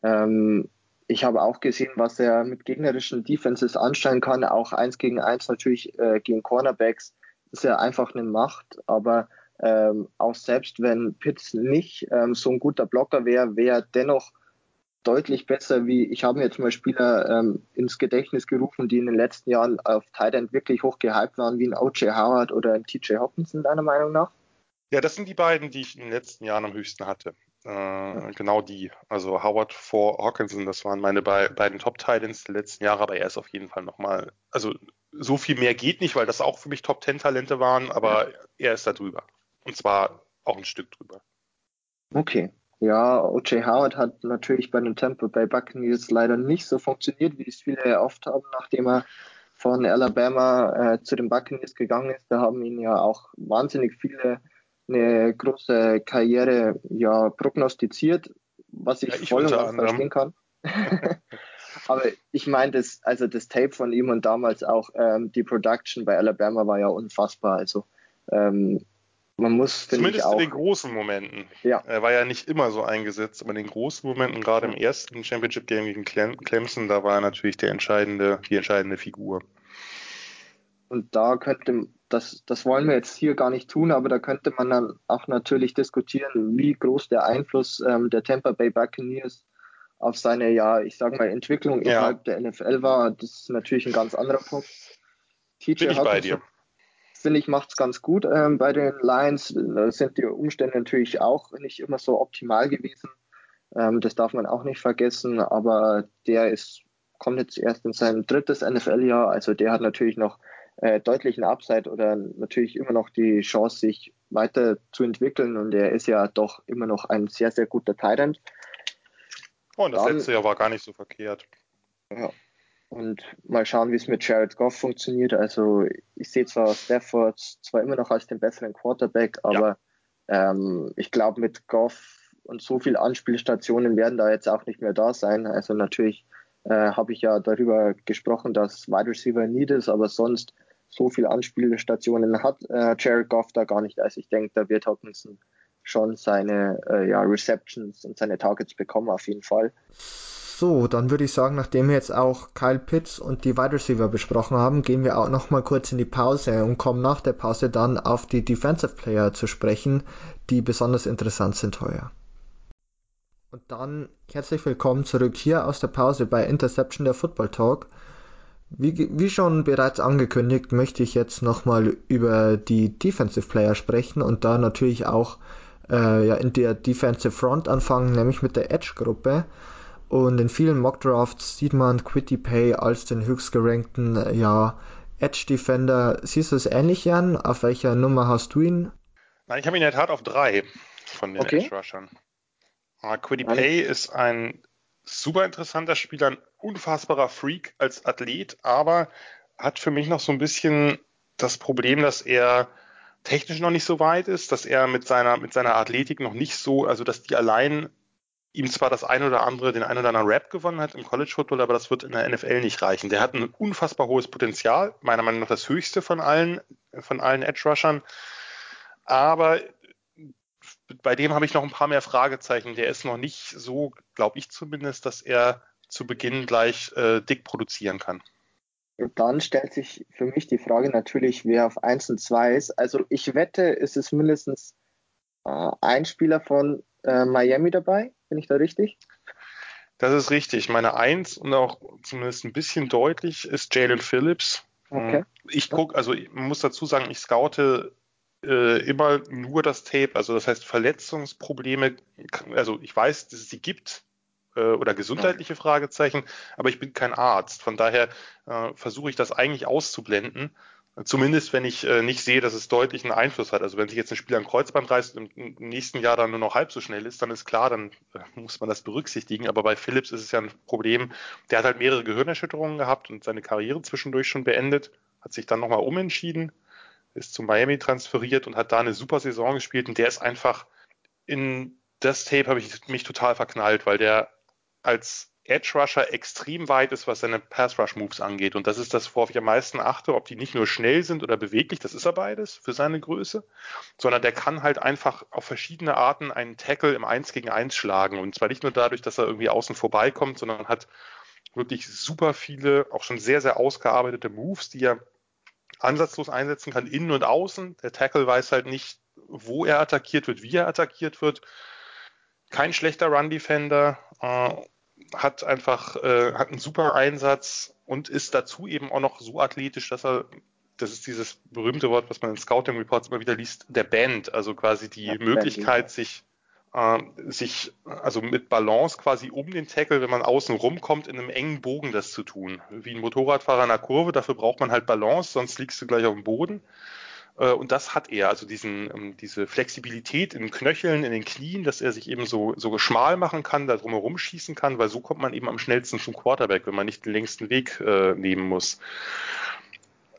ähm, ich habe auch gesehen, was er mit gegnerischen Defenses anstellen kann, auch eins gegen eins natürlich äh, gegen Cornerbacks ist er einfach eine Macht, aber ähm, auch selbst wenn Pitts nicht ähm, so ein guter Blocker wäre, wäre er dennoch deutlich besser, wie ich habe mir jetzt mal Spieler ähm, ins Gedächtnis gerufen, die in den letzten Jahren auf Tight End wirklich hoch gehypt waren, wie ein O.J. Howard oder ein T.J. Hopkinson, deiner Meinung nach? Ja, das sind die beiden, die ich in den letzten Jahren am höchsten hatte. Äh. Genau die. Also Howard vor Hawkinson, das waren meine be beiden Top-Titans der letzten Jahre, aber er ist auf jeden Fall nochmal, also so viel mehr geht nicht, weil das auch für mich Top-10-Talente waren, aber er ist da drüber. Und zwar auch ein Stück drüber. Okay. Ja, O.J. Howard hat natürlich bei den Tampa Bay Buccaneers leider nicht so funktioniert, wie es viele erhofft haben, nachdem er von Alabama äh, zu den Buccaneers gegangen ist. Da haben ihn ja auch wahnsinnig viele eine große Karriere ja prognostiziert, was ich, ja, ich voll und ganz verstehen kann. Aber ich meine, das, also das Tape von ihm und damals auch ähm, die Production bei Alabama war ja unfassbar. Also ähm, man muss, Zumindest auch, in den großen Momenten. Ja. Er war ja nicht immer so eingesetzt, aber in den großen Momenten, gerade im ersten Championship Game gegen Clemson, da war er natürlich der entscheidende, die entscheidende Figur. Und da könnte, das, das wollen wir jetzt hier gar nicht tun, aber da könnte man dann auch natürlich diskutieren, wie groß der Einfluss ähm, der Tampa Bay Buccaneers auf seine, ja, ich sag mal, Entwicklung ja. innerhalb der NFL war. Das ist natürlich ein ganz anderer Punkt. TJ Bin ich bei dir. Finde ich, macht es ganz gut ähm, bei den Lions. Da sind die Umstände natürlich auch nicht immer so optimal gewesen. Ähm, das darf man auch nicht vergessen, aber der ist, kommt jetzt erst in sein drittes NFL-Jahr, also der hat natürlich noch äh, deutlichen Upside oder natürlich immer noch die Chance, sich weiter zu entwickeln. Und er ist ja doch immer noch ein sehr, sehr guter Titan. Oh, und das Dann, letzte Jahr war gar nicht so verkehrt. Ja. Und mal schauen, wie es mit Jared Goff funktioniert. Also ich sehe zwar Stafford zwar immer noch als den besseren Quarterback, aber ja. ähm, ich glaube mit Goff und so viele Anspielstationen werden da jetzt auch nicht mehr da sein. Also natürlich äh, habe ich ja darüber gesprochen, dass Wide Receiver need ist, aber sonst so viele Anspielstationen hat äh, Jared Goff da gar nicht. Also ich denke, da wird Hawkinson schon seine äh, ja, Receptions und seine Targets bekommen, auf jeden Fall. So, dann würde ich sagen, nachdem wir jetzt auch Kyle Pitts und die Wide Receiver besprochen haben, gehen wir auch nochmal kurz in die Pause und kommen nach der Pause dann auf die Defensive Player zu sprechen, die besonders interessant sind heuer. Und dann herzlich willkommen zurück hier aus der Pause bei Interception der Football Talk. Wie, wie schon bereits angekündigt, möchte ich jetzt nochmal über die Defensive Player sprechen und da natürlich auch äh, ja, in der Defensive Front anfangen, nämlich mit der Edge-Gruppe. Und in vielen Mockdrafts sieht man Quitty Pay als den höchstgerankten äh, ja, Edge-Defender. Siehst du es ähnlich, Jan? Auf welcher Nummer hast du ihn? Nein, ich habe ihn in der Tat auf drei von den okay. Edge-Rushern. Uh, Quiddy Pay ist ein super interessanter Spieler, ein unfassbarer Freak als Athlet, aber hat für mich noch so ein bisschen das Problem, dass er technisch noch nicht so weit ist, dass er mit seiner, mit seiner Athletik noch nicht so, also dass die allein ihm zwar das ein oder andere, den ein oder anderen Rap gewonnen hat im College Football, aber das wird in der NFL nicht reichen. Der hat ein unfassbar hohes Potenzial, meiner Meinung nach das höchste von allen, von allen Edge Rushern. Aber bei dem habe ich noch ein paar mehr Fragezeichen. Der ist noch nicht so, glaube ich zumindest, dass er zu Beginn gleich äh, dick produzieren kann. Und dann stellt sich für mich die Frage natürlich, wer auf 1 und 2 ist. Also ich wette, ist es mindestens äh, ein Spieler von äh, Miami dabei. Bin ich da richtig? Das ist richtig. Meine 1 und auch zumindest ein bisschen deutlich ist Jalen Phillips. Okay. Ich gucke, also man muss dazu sagen, ich scoute äh, immer nur das Tape, also das heißt Verletzungsprobleme, also ich weiß, dass es sie gibt äh, oder gesundheitliche Fragezeichen, aber ich bin kein Arzt. Von daher äh, versuche ich das eigentlich auszublenden. Zumindest, wenn ich äh, nicht sehe, dass es deutlich einen Einfluss hat. Also wenn sich jetzt ein Spieler ein Kreuzband reißt und im nächsten Jahr dann nur noch halb so schnell ist, dann ist klar, dann äh, muss man das berücksichtigen. Aber bei Phillips ist es ja ein Problem. Der hat halt mehrere Gehirnerschütterungen gehabt und seine Karriere zwischendurch schon beendet, hat sich dann nochmal umentschieden, ist zu Miami transferiert und hat da eine super Saison gespielt. Und der ist einfach in das Tape habe ich mich total verknallt, weil der als Edge Rusher extrem weit ist, was seine Pass Rush Moves angeht. Und das ist das, worauf ich am meisten achte, ob die nicht nur schnell sind oder beweglich, das ist er beides für seine Größe, sondern der kann halt einfach auf verschiedene Arten einen Tackle im 1 gegen 1 schlagen. Und zwar nicht nur dadurch, dass er irgendwie außen vorbeikommt, sondern hat wirklich super viele, auch schon sehr, sehr ausgearbeitete Moves, die er ansatzlos einsetzen kann, innen und außen. Der Tackle weiß halt nicht, wo er attackiert wird, wie er attackiert wird. Kein schlechter Run-Defender. Äh, hat einfach äh, hat einen super Einsatz und ist dazu eben auch noch so athletisch, dass er das ist dieses berühmte Wort, was man in Scouting Reports immer wieder liest, der Band, also quasi die ja, Möglichkeit, sich äh, sich also mit Balance quasi um den Tackle, wenn man außen rumkommt, in einem engen Bogen das zu tun. Wie ein Motorradfahrer in einer Kurve, dafür braucht man halt Balance, sonst liegst du gleich auf dem Boden. Äh, und das hat er, also diesen, ähm, diese Flexibilität in den Knöcheln, in den Knien, dass er sich eben so, so schmal machen kann, da drumherum schießen kann, weil so kommt man eben am schnellsten zum Quarterback, wenn man nicht den längsten Weg äh, nehmen muss.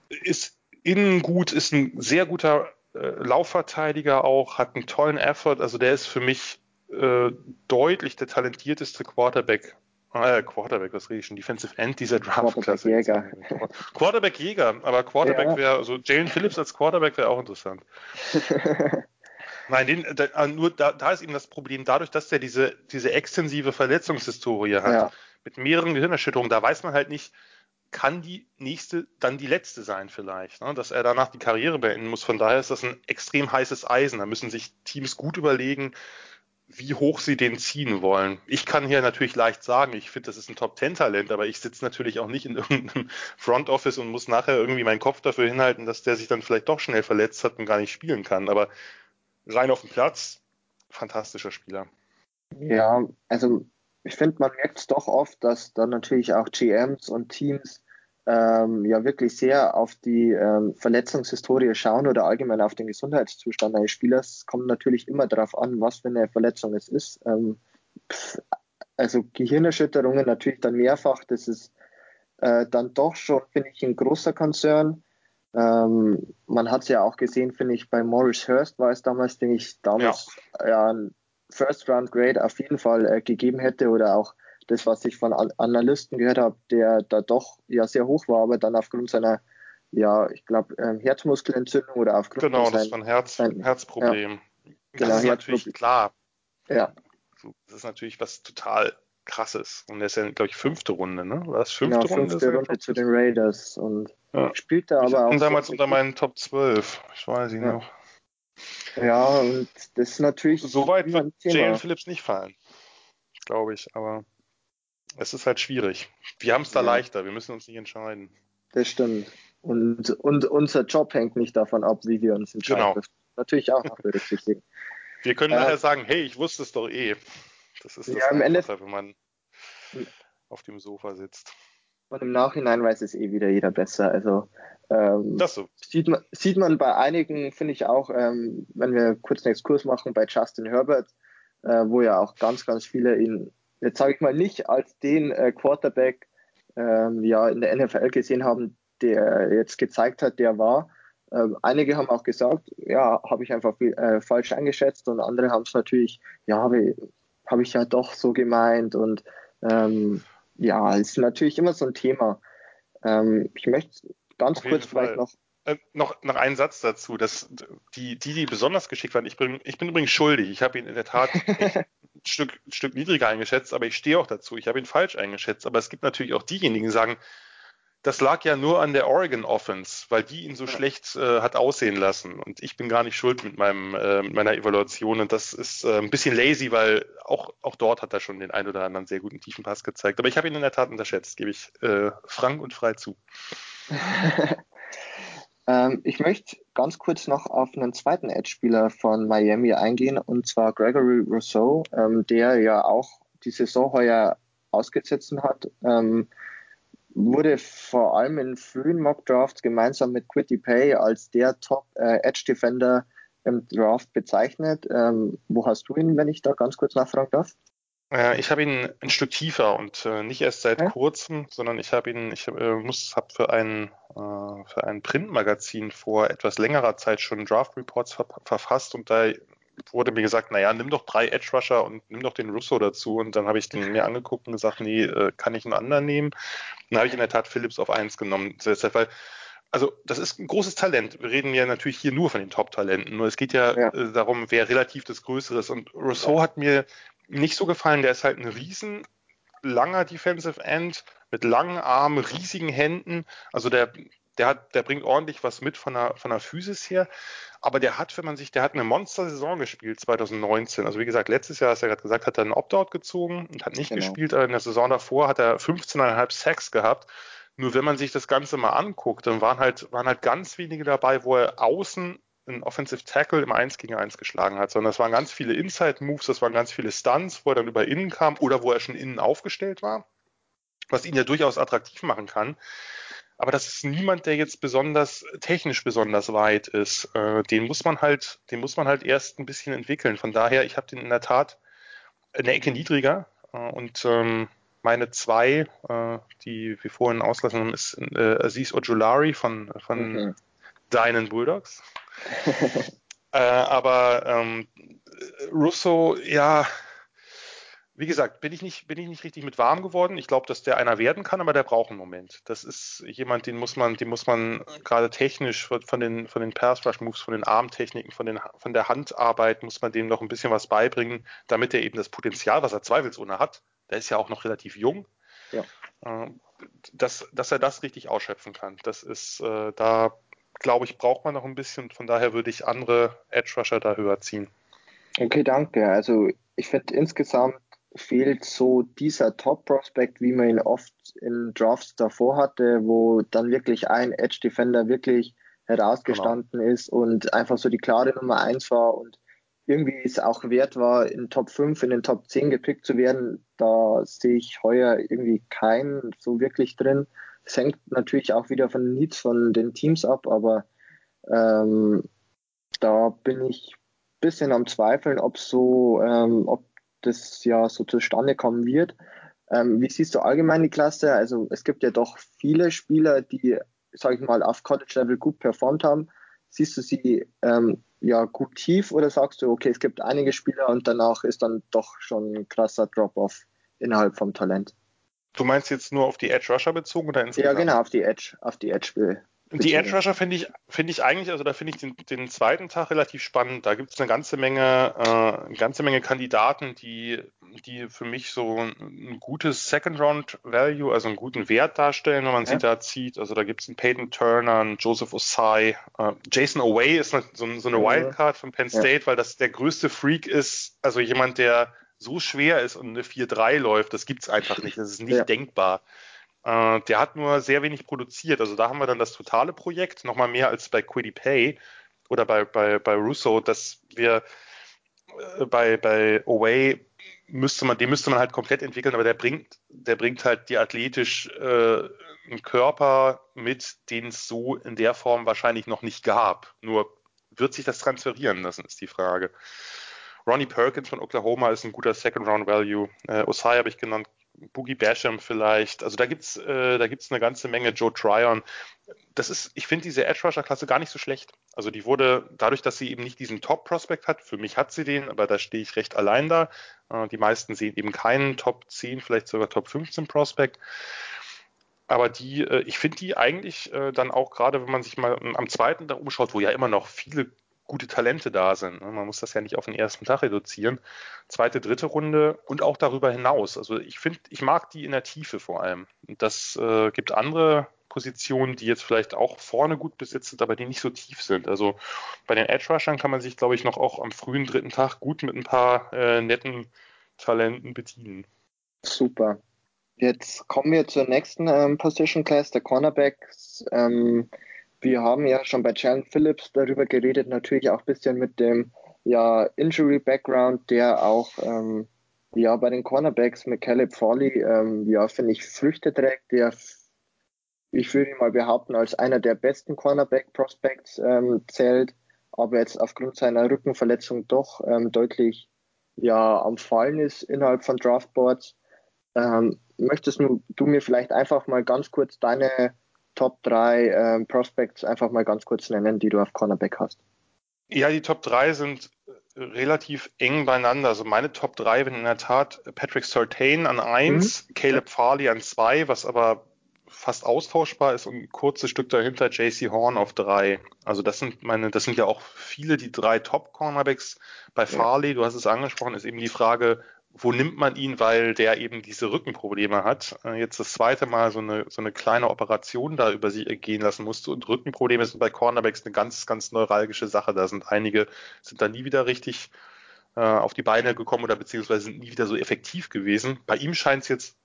Ist innen gut, ist ein sehr guter Laufverteidiger auch, hat einen tollen Effort, also der ist für mich äh, deutlich der talentierteste Quarterback äh, Quarterback, was rede ich schon? Defensive End dieser Draft-Klasse. Quarterback-Jäger. Quarterback-Jäger, aber Quarterback ja. wäre, also Jalen Phillips als Quarterback wäre auch interessant. Nein, den, da, ah, nur da, da ist eben das Problem, dadurch, dass der diese, diese extensive Verletzungshistorie hat, ja. mit mehreren Gehirnerschütterungen, da weiß man halt nicht, kann die nächste dann die letzte sein vielleicht, ne? dass er danach die Karriere beenden muss. Von daher ist das ein extrem heißes Eisen. Da müssen sich Teams gut überlegen, wie hoch sie den ziehen wollen. Ich kann hier natürlich leicht sagen, ich finde, das ist ein Top-10-Talent, aber ich sitze natürlich auch nicht in irgendeinem Front Office und muss nachher irgendwie meinen Kopf dafür hinhalten, dass der sich dann vielleicht doch schnell verletzt hat und gar nicht spielen kann. Aber rein auf dem Platz, fantastischer Spieler. Ja, also ich finde, man merkt es doch oft, dass dann natürlich auch GMs und Teams ähm, ja wirklich sehr auf die ähm, Verletzungshistorie schauen oder allgemein auf den Gesundheitszustand eines Spielers, kommt natürlich immer darauf an, was für eine Verletzung es ist. Ähm, also Gehirnerschütterungen natürlich dann mehrfach, das ist äh, dann doch schon, finde ich, ein großer Konzern. Ähm, man hat es ja auch gesehen, finde ich, bei Morris Hurst war es damals, den ich damals ja, ja ein First Round Grade auf jeden Fall äh, gegeben hätte oder auch das, was ich von Analysten gehört habe, der da doch ja sehr hoch war, aber dann aufgrund seiner, ja, ich glaube, ähm, Herzmuskelentzündung oder aufgrund Genau, sein, das war ein Herz, sein, Herzproblem. Ja, das genau, ist natürlich klar. Ja. Das ist natürlich was total krasses. Und er ist ja, glaube ich, fünfte Runde, ne? War das fünfte genau, Runde? fünfte Runde zu den Raiders und ja. spielt da aber auch. Und damals unter meinen Top 12. Ich weiß ihn ja. noch. Ja, und das ist natürlich. Soweit wird Jalen Phillips nicht fallen, glaube ich, aber es ist halt schwierig. Wir haben es da ja. leichter, wir müssen uns nicht entscheiden. Das stimmt. Und, und unser Job hängt nicht davon ab, wie wir uns entscheiden. Genau. Das natürlich auch noch berücksichtigen. Wir können äh, nachher sagen, hey, ich wusste es doch eh. Das ist das ja, im Endeffekt, wenn man auf dem Sofa sitzt. Und im Nachhinein weiß es eh wieder jeder besser. Also ähm, das so. sieht, man, sieht man bei einigen, finde ich auch, ähm, wenn wir kurz einen Exkurs machen, bei Justin Herbert, äh, wo ja auch ganz, ganz viele ihn jetzt sage ich mal nicht als den äh, Quarterback ähm, ja in der NFL gesehen haben, der jetzt gezeigt hat, der war. Ähm, einige haben auch gesagt, ja, habe ich einfach äh, falsch eingeschätzt und andere haben es natürlich, ja, habe hab ich ja doch so gemeint und ähm, ja, ist natürlich immer so ein Thema. Ähm, ich möchte ganz kurz vielleicht noch äh, noch, noch einen Satz dazu, dass die, die, die besonders geschickt waren, ich bin, ich bin übrigens schuldig. Ich habe ihn in der Tat ein Stück, ein Stück niedriger eingeschätzt, aber ich stehe auch dazu. Ich habe ihn falsch eingeschätzt. Aber es gibt natürlich auch diejenigen, die sagen, das lag ja nur an der Oregon Offense, weil die ihn so ja. schlecht äh, hat aussehen lassen. Und ich bin gar nicht schuld mit meinem äh, mit meiner Evaluation. Und das ist äh, ein bisschen lazy, weil auch, auch dort hat er schon den ein oder anderen sehr guten tiefen Pass gezeigt. Aber ich habe ihn in der Tat unterschätzt, gebe ich äh, frank und frei zu. Ähm, ich möchte ganz kurz noch auf einen zweiten Edge-Spieler von Miami eingehen, und zwar Gregory Rousseau, ähm, der ja auch die Saison heuer ausgesetzt hat. Ähm, wurde vor allem in frühen Mock Drafts gemeinsam mit Quitty Pay als der Top äh, im Draft bezeichnet. Ähm, wo hast du ihn, wenn ich da ganz kurz nachfragen darf? Äh, ich habe ihn ein Stück tiefer und äh, nicht erst seit okay. kurzem, sondern ich habe ihn, ich äh, muss, habe für ein äh, für ein Printmagazin vor etwas längerer Zeit schon Draft Reports ver verfasst und da wurde mir gesagt, naja, nimm doch drei Edge Rusher und nimm doch den Russo dazu. Und dann habe ich den mir angeguckt und gesagt, nee, äh, kann ich einen anderen nehmen? dann habe ich in der Tat Phillips auf eins genommen. Weil also das ist ein großes Talent. Wir reden ja natürlich hier nur von den Top-Talenten. Nur es geht ja, ja. Äh, darum, wer relativ das Größere ist. Und Rousseau hat mir nicht so gefallen. Der ist halt ein riesen langer Defensive End mit langen Armen, riesigen Händen. Also der, der hat, der bringt ordentlich was mit von der, von der Physis her. Aber der hat, wenn man sich, der hat eine Monster-Saison gespielt 2019. Also wie gesagt, letztes Jahr, hast du ja gerade gesagt, hat er einen Opt-out gezogen und hat nicht genau. gespielt. Aber in der Saison davor hat er 15,5 Sacks gehabt. Nur wenn man sich das Ganze mal anguckt, dann waren halt, waren halt ganz wenige dabei, wo er außen einen Offensive Tackle im 1 gegen 1 geschlagen hat, sondern es waren ganz viele Inside-Moves, das waren ganz viele Stunts, wo er dann über innen kam oder wo er schon innen aufgestellt war, was ihn ja durchaus attraktiv machen kann. Aber das ist niemand, der jetzt besonders technisch besonders weit ist. Äh, den muss man halt, den muss man halt erst ein bisschen entwickeln. Von daher, ich habe den in der Tat eine Ecke niedriger äh, und ähm, meine zwei, äh, die wir vorhin auslassen haben, ist Aziz Ojulari von, von mhm. deinen Bulldogs. äh, aber ähm, Russo, ja, wie gesagt, bin ich nicht, bin ich nicht richtig mit warm geworden. Ich glaube, dass der einer werden kann, aber der braucht einen Moment. Das ist jemand, den muss man, den muss man gerade technisch von den, von den Pass Rush Moves, von den Armtechniken, von den, von der Handarbeit muss man dem noch ein bisschen was beibringen, damit er eben das Potenzial, was er zweifelsohne hat, der ist ja auch noch relativ jung, ja. äh, dass, dass er das richtig ausschöpfen kann. Das ist, äh, da glaube ich, braucht man noch ein bisschen. Von daher würde ich andere Edge Rusher da höher ziehen. Okay, danke. Also ich finde insgesamt fehlt so dieser Top-Prospect, wie man ihn oft in Drafts davor hatte, wo dann wirklich ein Edge-Defender wirklich herausgestanden genau. ist und einfach so die klare Nummer 1 war und irgendwie es auch wert war, in Top 5, in den Top 10 gepickt zu werden. Da sehe ich heuer irgendwie keinen so wirklich drin. Es hängt natürlich auch wieder von den Needs von den Teams ab, aber ähm, da bin ich ein bisschen am Zweifeln, ob so, ähm, ob das ja so zustande kommen wird. Ähm, wie siehst du allgemein die Klasse? Also es gibt ja doch viele Spieler, die, sage ich mal, auf College-Level gut performt haben. Siehst du sie ähm, ja gut tief oder sagst du, okay, es gibt einige Spieler und danach ist dann doch schon ein krasser Drop-off innerhalb vom Talent? Du meinst jetzt nur auf die Edge Rusher bezogen oder insgesamt? Ja, genau, auf die Edge, auf die Edge die Edge Rusher finde ich, finde ich eigentlich, also da finde ich den, den, zweiten Tag relativ spannend. Da gibt es eine ganze Menge, äh, eine ganze Menge Kandidaten, die, die für mich so ein, ein gutes Second Round Value, also einen guten Wert darstellen, wenn man ja. sie da zieht. Also da gibt es einen Peyton Turner, einen Joseph Osai, äh, Jason Away ist eine, so, so, eine Wildcard von Penn State, ja. weil das der größte Freak ist, also jemand, der so schwer ist und eine 4-3 läuft, das gibt es einfach nicht. Das ist nicht ja. denkbar. Äh, der hat nur sehr wenig produziert. Also da haben wir dann das totale Projekt, nochmal mehr als bei Quiddy Pay oder bei, bei, bei Russo, dass wir äh, bei, bei Away müsste man, den müsste man halt komplett entwickeln, aber der bringt, der bringt halt die athletisch äh, einen Körper mit, den es so in der Form wahrscheinlich noch nicht gab. Nur wird sich das transferieren lassen, ist die Frage. Ronnie Perkins von Oklahoma ist ein guter Second Round Value. Äh, Osai habe ich genannt, Boogie Basham vielleicht. Also da gibt's äh, da gibt's eine ganze Menge. Joe Tryon. Das ist, ich finde diese Edge Rusher Klasse gar nicht so schlecht. Also die wurde dadurch, dass sie eben nicht diesen Top Prospect hat. Für mich hat sie den, aber da stehe ich recht allein da. Äh, die meisten sehen eben keinen Top 10, vielleicht sogar Top 15 Prospect. Aber die, äh, ich finde die eigentlich äh, dann auch gerade, wenn man sich mal am zweiten da umschaut, wo ja immer noch viele gute Talente da sind. Ne? Man muss das ja nicht auf den ersten Tag reduzieren. Zweite, dritte Runde und auch darüber hinaus. Also ich finde, ich mag die in der Tiefe vor allem. Das äh, gibt andere Positionen, die jetzt vielleicht auch vorne gut besetzt sind, aber die nicht so tief sind. Also bei den Edge Rushern kann man sich, glaube ich, noch auch am frühen dritten Tag gut mit ein paar äh, netten Talenten bedienen. Super. Jetzt kommen wir zur nächsten ähm, Position Class, der Cornerbacks. Ähm, wir haben ja schon bei Jalen Phillips darüber geredet, natürlich auch ein bisschen mit dem ja, Injury-Background, der auch ja, bei den Cornerbacks mit Caleb Foley, ähm, ja, finde ich, Früchte trägt, der ich würde mal behaupten, als einer der besten Cornerback-Prospects ähm, zählt, aber jetzt aufgrund seiner Rückenverletzung doch ähm, deutlich ja, am Fallen ist innerhalb von Draftboards. Ähm, möchtest du, mir vielleicht einfach mal ganz kurz deine Top 3 ähm, Prospects einfach mal ganz kurz nennen, die du auf Cornerback hast? Ja, die Top 3 sind relativ eng beieinander. Also meine Top 3 sind in der Tat Patrick Surtain an 1, mhm. Caleb Farley an 2, was aber fast austauschbar ist und ein kurzes Stück dahinter JC Horn auf 3. Also das sind meine, das sind ja auch viele die drei Top Cornerbacks. Bei Farley, du hast es angesprochen, ist eben die Frage, wo nimmt man ihn, weil der eben diese Rückenprobleme hat. Äh, jetzt das zweite Mal so eine, so eine kleine Operation da über sie gehen lassen musste. Und Rückenprobleme sind bei Cornerbacks eine ganz, ganz neuralgische Sache. Da sind einige, sind da nie wieder richtig äh, auf die Beine gekommen oder beziehungsweise sind nie wieder so effektiv gewesen. Bei ihm scheint es jetzt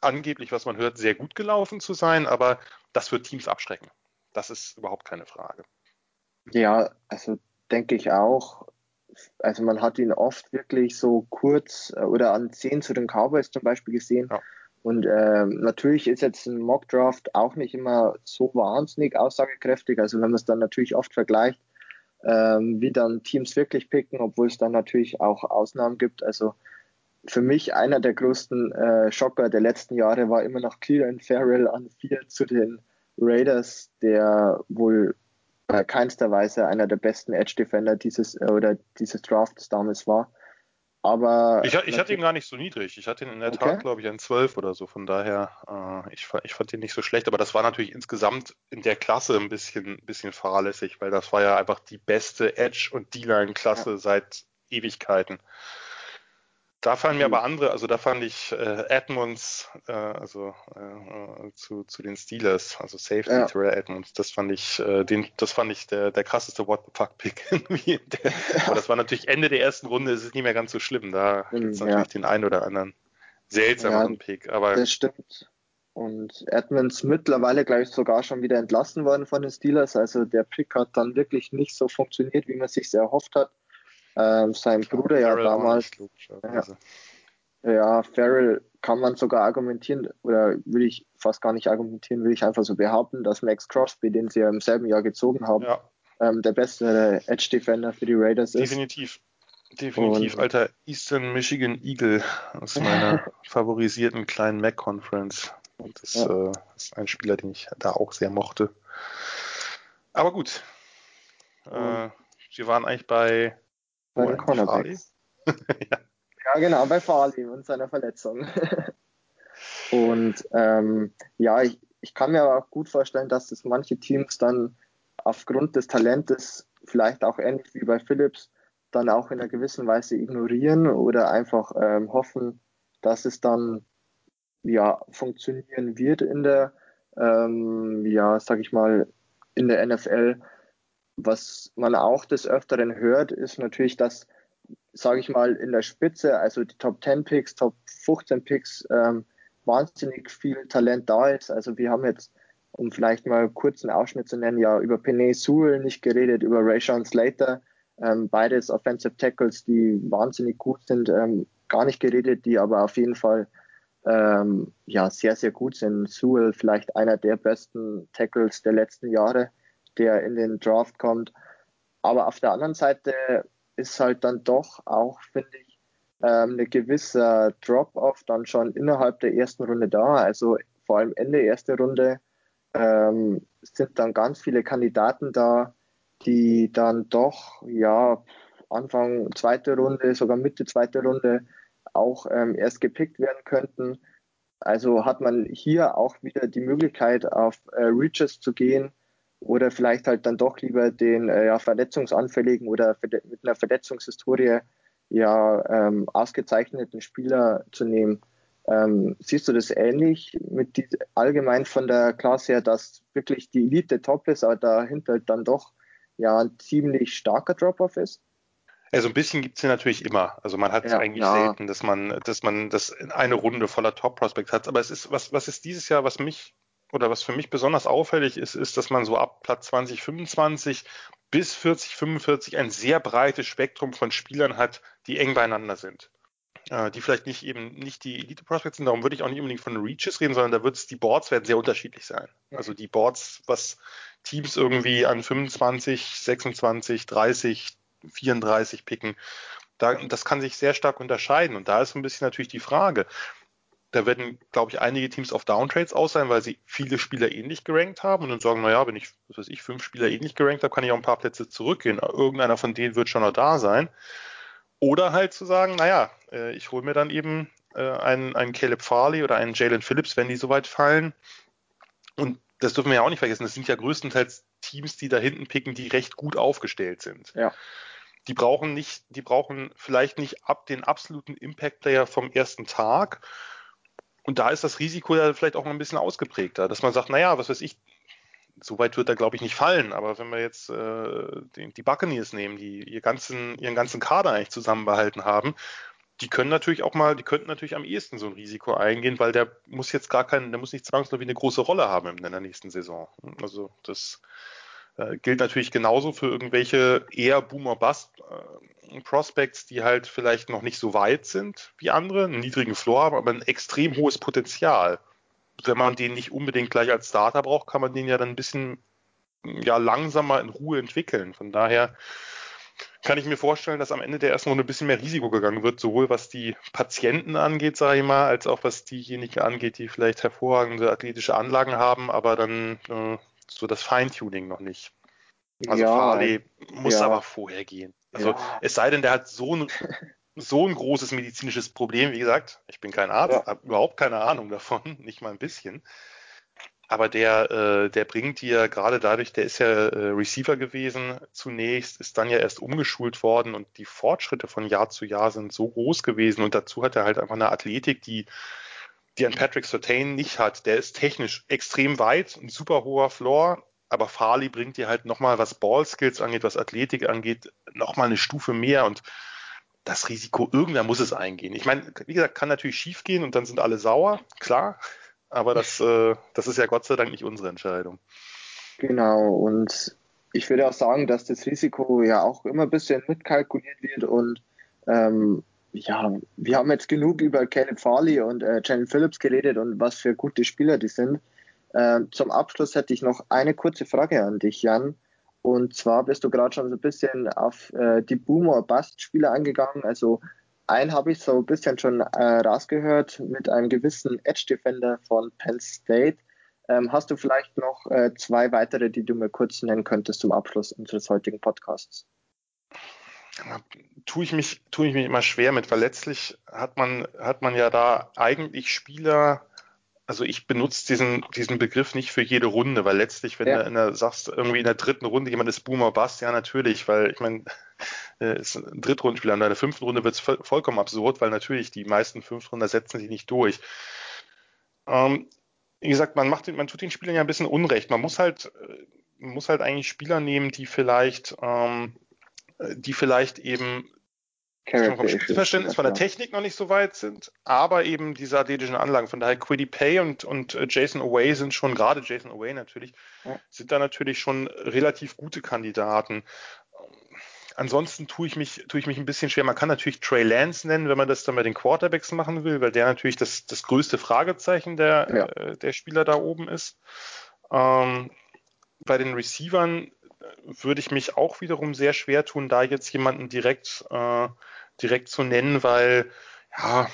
angeblich, was man hört, sehr gut gelaufen zu sein, aber das wird Teams abschrecken. Das ist überhaupt keine Frage. Ja, also denke ich auch also man hat ihn oft wirklich so kurz äh, oder an 10 zu den Cowboys zum Beispiel gesehen. Ja. Und äh, natürlich ist jetzt ein Mockdraft auch nicht immer so wahnsinnig aussagekräftig. Also wenn man es dann natürlich oft vergleicht, ähm, wie dann Teams wirklich picken, obwohl es dann natürlich auch Ausnahmen gibt. Also für mich einer der größten äh, Schocker der letzten Jahre war immer noch Cleveland Farrell an 4 zu den Raiders, der wohl äh, keinster Weise einer der besten Edge Defender dieses äh, oder dieses Drafts damals war. Aber ich, ich hatte ihn gar nicht so niedrig. Ich hatte ihn in der okay. Tat, glaube ich, an 12 oder so. Von daher, äh, ich, ich fand ihn nicht so schlecht. Aber das war natürlich insgesamt in der Klasse ein bisschen, bisschen fahrlässig, weil das war ja einfach die beste Edge- und D-Line-Klasse ja. seit Ewigkeiten. Da fallen mir aber andere, also da fand ich äh, Edmonds, äh, also äh, zu, zu den Steelers, also Safety ja. Terrell Edmonds, das fand ich, äh, den, das fand ich der, der krasseste What the fuck Pick. aber das war natürlich Ende der ersten Runde, ist es nicht mehr ganz so schlimm. Da gibt es natürlich den einen oder anderen seltsameren ja, Pick. Aber das stimmt. Und Edmonds mittlerweile, glaube ich, sogar schon wieder entlassen worden von den Steelers. Also der Pick hat dann wirklich nicht so funktioniert, wie man sich erhofft hat. Ähm, sein Bruder ja damals. Ja, ja, Farrell kann man sogar argumentieren, oder würde ich fast gar nicht argumentieren, würde ich einfach so behaupten, dass Max Crosby, den sie ja im selben Jahr gezogen haben, ja. ähm, der beste Edge Defender für die Raiders ist. Definitiv. Definitiv, Und, alter Eastern Michigan Eagle aus meiner favorisierten kleinen Mac Conference. Und das ja. äh, ist ein Spieler, den ich da auch sehr mochte. Aber gut. Äh, wir waren eigentlich bei bei den Cornerbacks. ja. ja, genau, bei Farley und seiner Verletzung. und ähm, ja, ich, ich kann mir aber auch gut vorstellen, dass das manche Teams dann aufgrund des Talentes, vielleicht auch ähnlich wie bei Phillips, dann auch in einer gewissen Weise ignorieren oder einfach ähm, hoffen, dass es dann ja funktionieren wird in der, ähm, ja, sag ich mal, in der NFL. Was man auch des Öfteren hört, ist natürlich, dass, sage ich mal, in der Spitze, also die Top 10 Picks, Top 15 Picks, ähm, wahnsinnig viel Talent da ist. Also wir haben jetzt, um vielleicht mal kurz einen Ausschnitt zu nennen, ja über Penny Sewell nicht geredet, über Rayshon Slater, ähm, beides Offensive Tackles, die wahnsinnig gut sind, ähm, gar nicht geredet, die aber auf jeden Fall ähm, ja sehr, sehr gut sind. Sewell vielleicht einer der besten Tackles der letzten Jahre der in den Draft kommt. Aber auf der anderen Seite ist halt dann doch auch, finde ich, ähm, eine gewisse Drop-off dann schon innerhalb der ersten Runde da. Also vor allem Ende erste Runde ähm, sind dann ganz viele Kandidaten da, die dann doch, ja, Anfang zweite Runde, sogar Mitte zweite Runde auch ähm, erst gepickt werden könnten. Also hat man hier auch wieder die Möglichkeit, auf äh, Reaches zu gehen, oder vielleicht halt dann doch lieber den äh, ja, verletzungsanfälligen oder mit einer Verletzungshistorie ja ähm, ausgezeichneten Spieler zu nehmen. Ähm, siehst du das ähnlich mit die, allgemein von der Klasse her, dass wirklich die Elite top ist, aber dahinter dann doch ja ein ziemlich starker Drop-off ist? Also ein bisschen gibt es hier natürlich immer. Also man hat es ja, eigentlich ja. selten, dass man, dass man das in eine Runde voller Top-Prospects hat. Aber es ist, was, was ist dieses Jahr, was mich oder was für mich besonders auffällig ist, ist, dass man so ab Platz 20, 25 bis 40, 45 ein sehr breites Spektrum von Spielern hat, die eng beieinander sind. äh, die vielleicht nicht eben nicht die Elite Prospects sind, darum würde ich auch nicht unbedingt von Reaches reden, sondern da wird es, die Boards werden sehr unterschiedlich sein. Also die Boards, was Teams irgendwie an 25, 26, 30, 34 picken, da, das kann sich sehr stark unterscheiden. Und da ist ein bisschen natürlich die Frage, da werden, glaube ich, einige Teams auf Downtrades aus sein, weil sie viele Spieler ähnlich gerankt haben und dann sagen, naja, wenn ich, was weiß ich, fünf Spieler ähnlich gerankt habe, kann ich auch ein paar Plätze zurückgehen. Irgendeiner von denen wird schon noch da sein. Oder halt zu sagen, naja, äh, ich hole mir dann eben äh, einen, einen Caleb Farley oder einen Jalen Phillips, wenn die soweit fallen. Und das dürfen wir ja auch nicht vergessen, das sind ja größtenteils Teams, die da hinten picken, die recht gut aufgestellt sind. Ja. Die brauchen nicht, die brauchen vielleicht nicht ab den absoluten Impact Player vom ersten Tag, und da ist das Risiko ja vielleicht auch mal ein bisschen ausgeprägter, dass man sagt, naja, was weiß ich, so weit wird er, glaube ich, nicht fallen. Aber wenn wir jetzt äh, die, die Buccaneers nehmen, die ihr ganzen, ihren ganzen Kader eigentlich zusammenbehalten haben, die können natürlich auch mal, die könnten natürlich am ehesten so ein Risiko eingehen, weil der muss jetzt gar keinen, der muss nicht zwangsläufig eine große Rolle haben in der nächsten Saison. Also das äh, gilt natürlich genauso für irgendwelche eher Boomer-Bust-Prospects, die halt vielleicht noch nicht so weit sind wie andere, einen niedrigen Floor haben, aber ein extrem hohes Potenzial. Wenn man den nicht unbedingt gleich als Starter braucht, kann man den ja dann ein bisschen ja, langsamer in Ruhe entwickeln. Von daher kann ich mir vorstellen, dass am Ende der ersten Runde ein bisschen mehr Risiko gegangen wird, sowohl was die Patienten angeht, sage ich mal, als auch was diejenigen angeht, die vielleicht hervorragende athletische Anlagen haben, aber dann äh, so das Feintuning noch nicht. Also ja, Farley muss ja. aber vorher gehen. Also ja. es sei denn, der hat so ein, so ein großes medizinisches Problem. Wie gesagt, ich bin kein Arzt, ja. habe überhaupt keine Ahnung davon, nicht mal ein bisschen. Aber der, äh, der bringt dir gerade dadurch, der ist ja äh, Receiver gewesen zunächst, ist dann ja erst umgeschult worden und die Fortschritte von Jahr zu Jahr sind so groß gewesen und dazu hat er halt einfach eine Athletik, die die ein Patrick Sertain nicht hat. Der ist technisch extrem weit, ein super hoher Floor, aber Farley bringt dir halt nochmal, was Ballskills angeht, was Athletik angeht, nochmal eine Stufe mehr und das Risiko, irgendwer muss es eingehen. Ich meine, wie gesagt, kann natürlich schief gehen und dann sind alle sauer, klar, aber das, äh, das ist ja Gott sei Dank nicht unsere Entscheidung. Genau, und ich würde auch sagen, dass das Risiko ja auch immer ein bisschen mitkalkuliert wird und ähm, ja, wir haben jetzt genug über Caleb Farley und äh, Jalen Phillips geredet und was für gute Spieler die sind. Äh, zum Abschluss hätte ich noch eine kurze Frage an dich, Jan. Und zwar bist du gerade schon so ein bisschen auf äh, die Boomer-Bust-Spieler eingegangen. Also einen habe ich so ein bisschen schon äh, rausgehört mit einem gewissen Edge-Defender von Penn State. Ähm, hast du vielleicht noch äh, zwei weitere, die du mir kurz nennen könntest zum Abschluss unseres heutigen Podcasts? Tue ich mich, tue ich mich immer schwer mit, weil letztlich hat man, hat man ja da eigentlich Spieler, also ich benutze diesen, diesen Begriff nicht für jede Runde, weil letztlich, wenn ja. du in der, sagst, irgendwie in der dritten Runde jemand ist Boomer Bass, ja natürlich, weil ich meine, äh, ist ein Drittrundenspieler, in der fünften Runde wird es vollkommen absurd, weil natürlich die meisten Fünftrunder setzen sich nicht durch. Ähm, wie gesagt, man macht, man tut den Spielern ja ein bisschen Unrecht. Man muss halt, äh, man muss halt eigentlich Spieler nehmen, die vielleicht ähm, die vielleicht eben vom Spielverständnis von der Technik noch nicht so weit sind, aber eben diese athletischen Anlagen. Von daher Quiddy Pay und, und äh, Jason Away sind schon, gerade Jason Away natürlich, ja. sind da natürlich schon relativ gute Kandidaten. Ansonsten tue ich mich, tue ich mich ein bisschen schwer. Man kann natürlich Trey Lance nennen, wenn man das dann bei den Quarterbacks machen will, weil der natürlich das, das größte Fragezeichen der, ja. äh, der Spieler da oben ist. Ähm, bei den Receivern würde ich mich auch wiederum sehr schwer tun, da jetzt jemanden direkt, äh, direkt zu nennen, weil ja,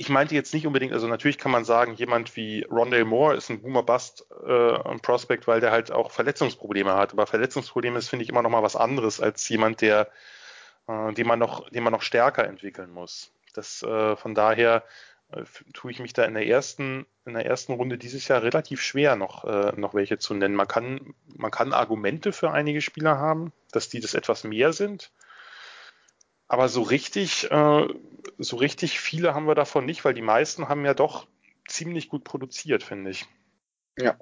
ich meinte jetzt nicht unbedingt, also natürlich kann man sagen, jemand wie Rondale Moore ist ein Boomer-Bust-Prospect, äh, weil der halt auch Verletzungsprobleme hat. Aber Verletzungsprobleme ist, finde ich, immer noch mal was anderes als jemand, der, äh, den man noch, den man noch stärker entwickeln muss. Das äh, von daher tue ich mich da in der ersten, in der ersten Runde dieses Jahr relativ schwer, noch, äh, noch welche zu nennen. Man kann, man kann Argumente für einige Spieler haben, dass die das etwas mehr sind. Aber so richtig, äh, so richtig viele haben wir davon nicht, weil die meisten haben ja doch ziemlich gut produziert, finde ich. Ja,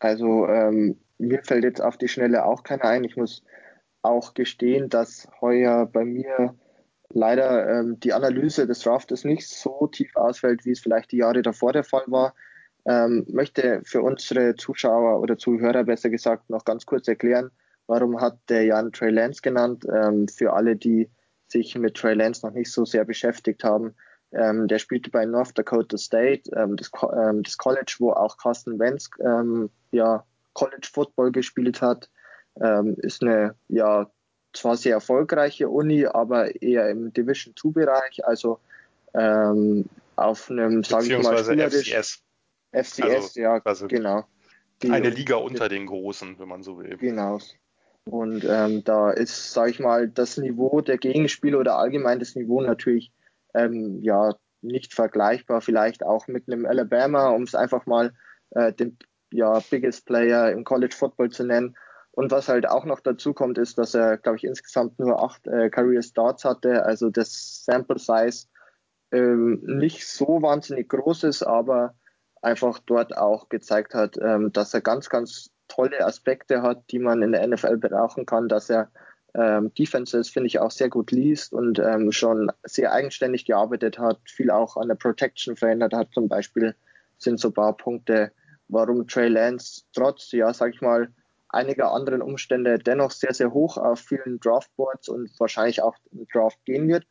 also ähm, mir fällt jetzt auf die Schnelle auch keiner ein. Ich muss auch gestehen, dass heuer bei mir leider ähm, die Analyse des Draftes nicht so tief ausfällt, wie es vielleicht die Jahre davor der Fall war. Ähm, möchte für unsere Zuschauer oder Zuhörer besser gesagt noch ganz kurz erklären, warum hat der Jan Trey Lance genannt. Ähm, für alle, die sich mit Trey Lance noch nicht so sehr beschäftigt haben. Ähm, der spielte bei North Dakota State, ähm, das, ähm, das, College, wo auch Carsten Wentz ähm, ja, College Football gespielt hat. Ist eine ja zwar sehr erfolgreiche Uni, aber eher im Division 2 Bereich, also ähm, auf einem, sage ich mal, FCS. FCS, also, ja, also genau. Die, eine Liga unter den Großen, wenn man so will. Genau. Und ähm, da ist, sage ich mal, das Niveau der Gegenspieler oder allgemein das Niveau natürlich ähm, ja nicht vergleichbar, vielleicht auch mit einem Alabama, um es einfach mal äh, den ja, Biggest Player im College Football zu nennen. Und was halt auch noch dazu kommt, ist, dass er, glaube ich, insgesamt nur acht äh, Career Starts hatte. Also das Sample Size ähm, nicht so wahnsinnig groß ist, aber einfach dort auch gezeigt hat, ähm, dass er ganz, ganz tolle Aspekte hat, die man in der NFL brauchen kann, dass er ähm, Defenses, finde ich, auch sehr gut liest und ähm, schon sehr eigenständig gearbeitet hat, viel auch an der Protection verändert hat. Zum Beispiel sind so ein paar Punkte, warum Trey Lance trotz, ja, sag ich mal, einiger anderen Umstände dennoch sehr, sehr hoch auf vielen Draftboards und wahrscheinlich auch im Draft gehen wird.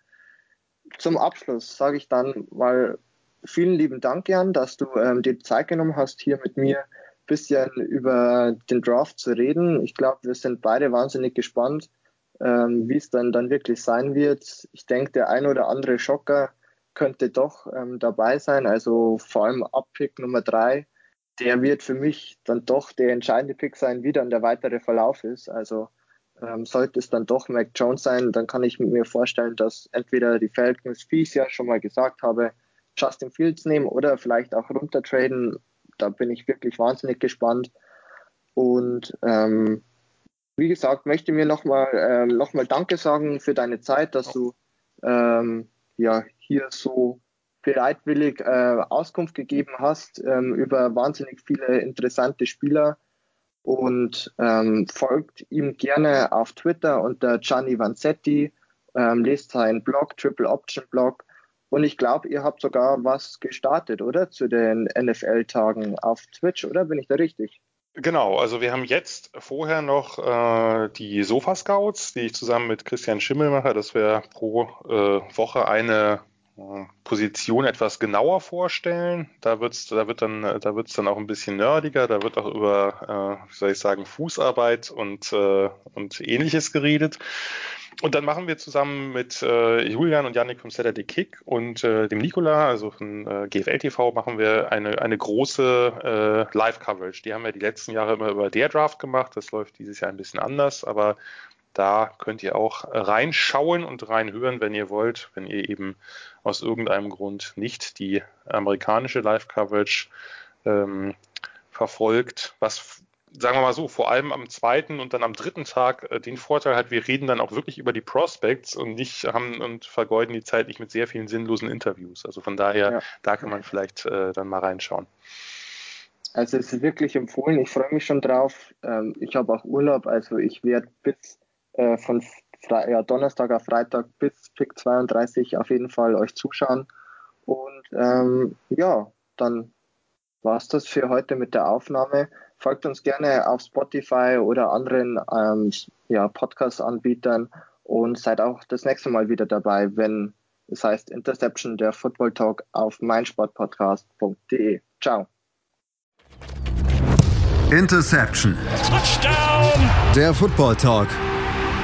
Zum Abschluss sage ich dann mal vielen lieben Dank, Jan, dass du ähm, dir Zeit genommen hast, hier mit mir ein bisschen über den Draft zu reden. Ich glaube, wir sind beide wahnsinnig gespannt, ähm, wie es dann, dann wirklich sein wird. Ich denke, der ein oder andere Schocker könnte doch ähm, dabei sein. Also vor allem ab Pick Nummer drei, der wird für mich dann doch der entscheidende Pick sein, wie dann der weitere Verlauf ist. Also ähm, sollte es dann doch Mac Jones sein, dann kann ich mir vorstellen, dass entweder die Falcons, wie ich ja schon mal gesagt habe, Justin Fields nehmen oder vielleicht auch runtertraden. Da bin ich wirklich wahnsinnig gespannt. Und ähm, wie gesagt, möchte mir nochmal ähm, noch Danke sagen für deine Zeit, dass du ähm, ja, hier so bereitwillig äh, Auskunft gegeben hast ähm, über wahnsinnig viele interessante Spieler und ähm, folgt ihm gerne auf Twitter unter Gianni Vanzetti, ähm, lest seinen Blog, Triple Option Blog und ich glaube, ihr habt sogar was gestartet, oder? Zu den NFL-Tagen auf Twitch, oder? Bin ich da richtig? Genau, also wir haben jetzt vorher noch äh, die Sofa-Scouts, die ich zusammen mit Christian Schimmel mache, dass wir pro äh, Woche eine Position etwas genauer vorstellen. Da wird's, da wird dann, da dann auch ein bisschen nerdiger. Da wird auch über, äh, wie soll ich sagen, Fußarbeit und äh, und Ähnliches geredet. Und dann machen wir zusammen mit äh, Julian und Yannick vom Saturday Kick und äh, dem Nikola, also von äh, GFL TV, machen wir eine, eine große äh, Live-Coverage. Die haben wir die letzten Jahre immer über der Draft gemacht. Das läuft dieses Jahr ein bisschen anders, aber da könnt ihr auch reinschauen und reinhören, wenn ihr wollt, wenn ihr eben aus irgendeinem Grund nicht die amerikanische Live-Coverage ähm, verfolgt, was sagen wir mal so, vor allem am zweiten und dann am dritten Tag äh, den Vorteil hat, wir reden dann auch wirklich über die Prospects und nicht haben und vergeuden die Zeit nicht mit sehr vielen sinnlosen Interviews. Also von daher, ja. da kann man vielleicht äh, dann mal reinschauen. Also es ist wirklich empfohlen, ich freue mich schon drauf. Ähm, ich habe auch Urlaub, also ich werde bis äh, von Fre ja, Donnerstag auf Freitag bis Pick 32 auf jeden Fall euch zuschauen. Und ähm, ja, dann war es das für heute mit der Aufnahme. Folgt uns gerne auf Spotify oder anderen ähm, ja, Podcast-Anbietern und seid auch das nächste Mal wieder dabei, wenn es heißt Interception, der Football Talk auf meinsportpodcast.de. Ciao. Interception. Touchdown. Der Football Talk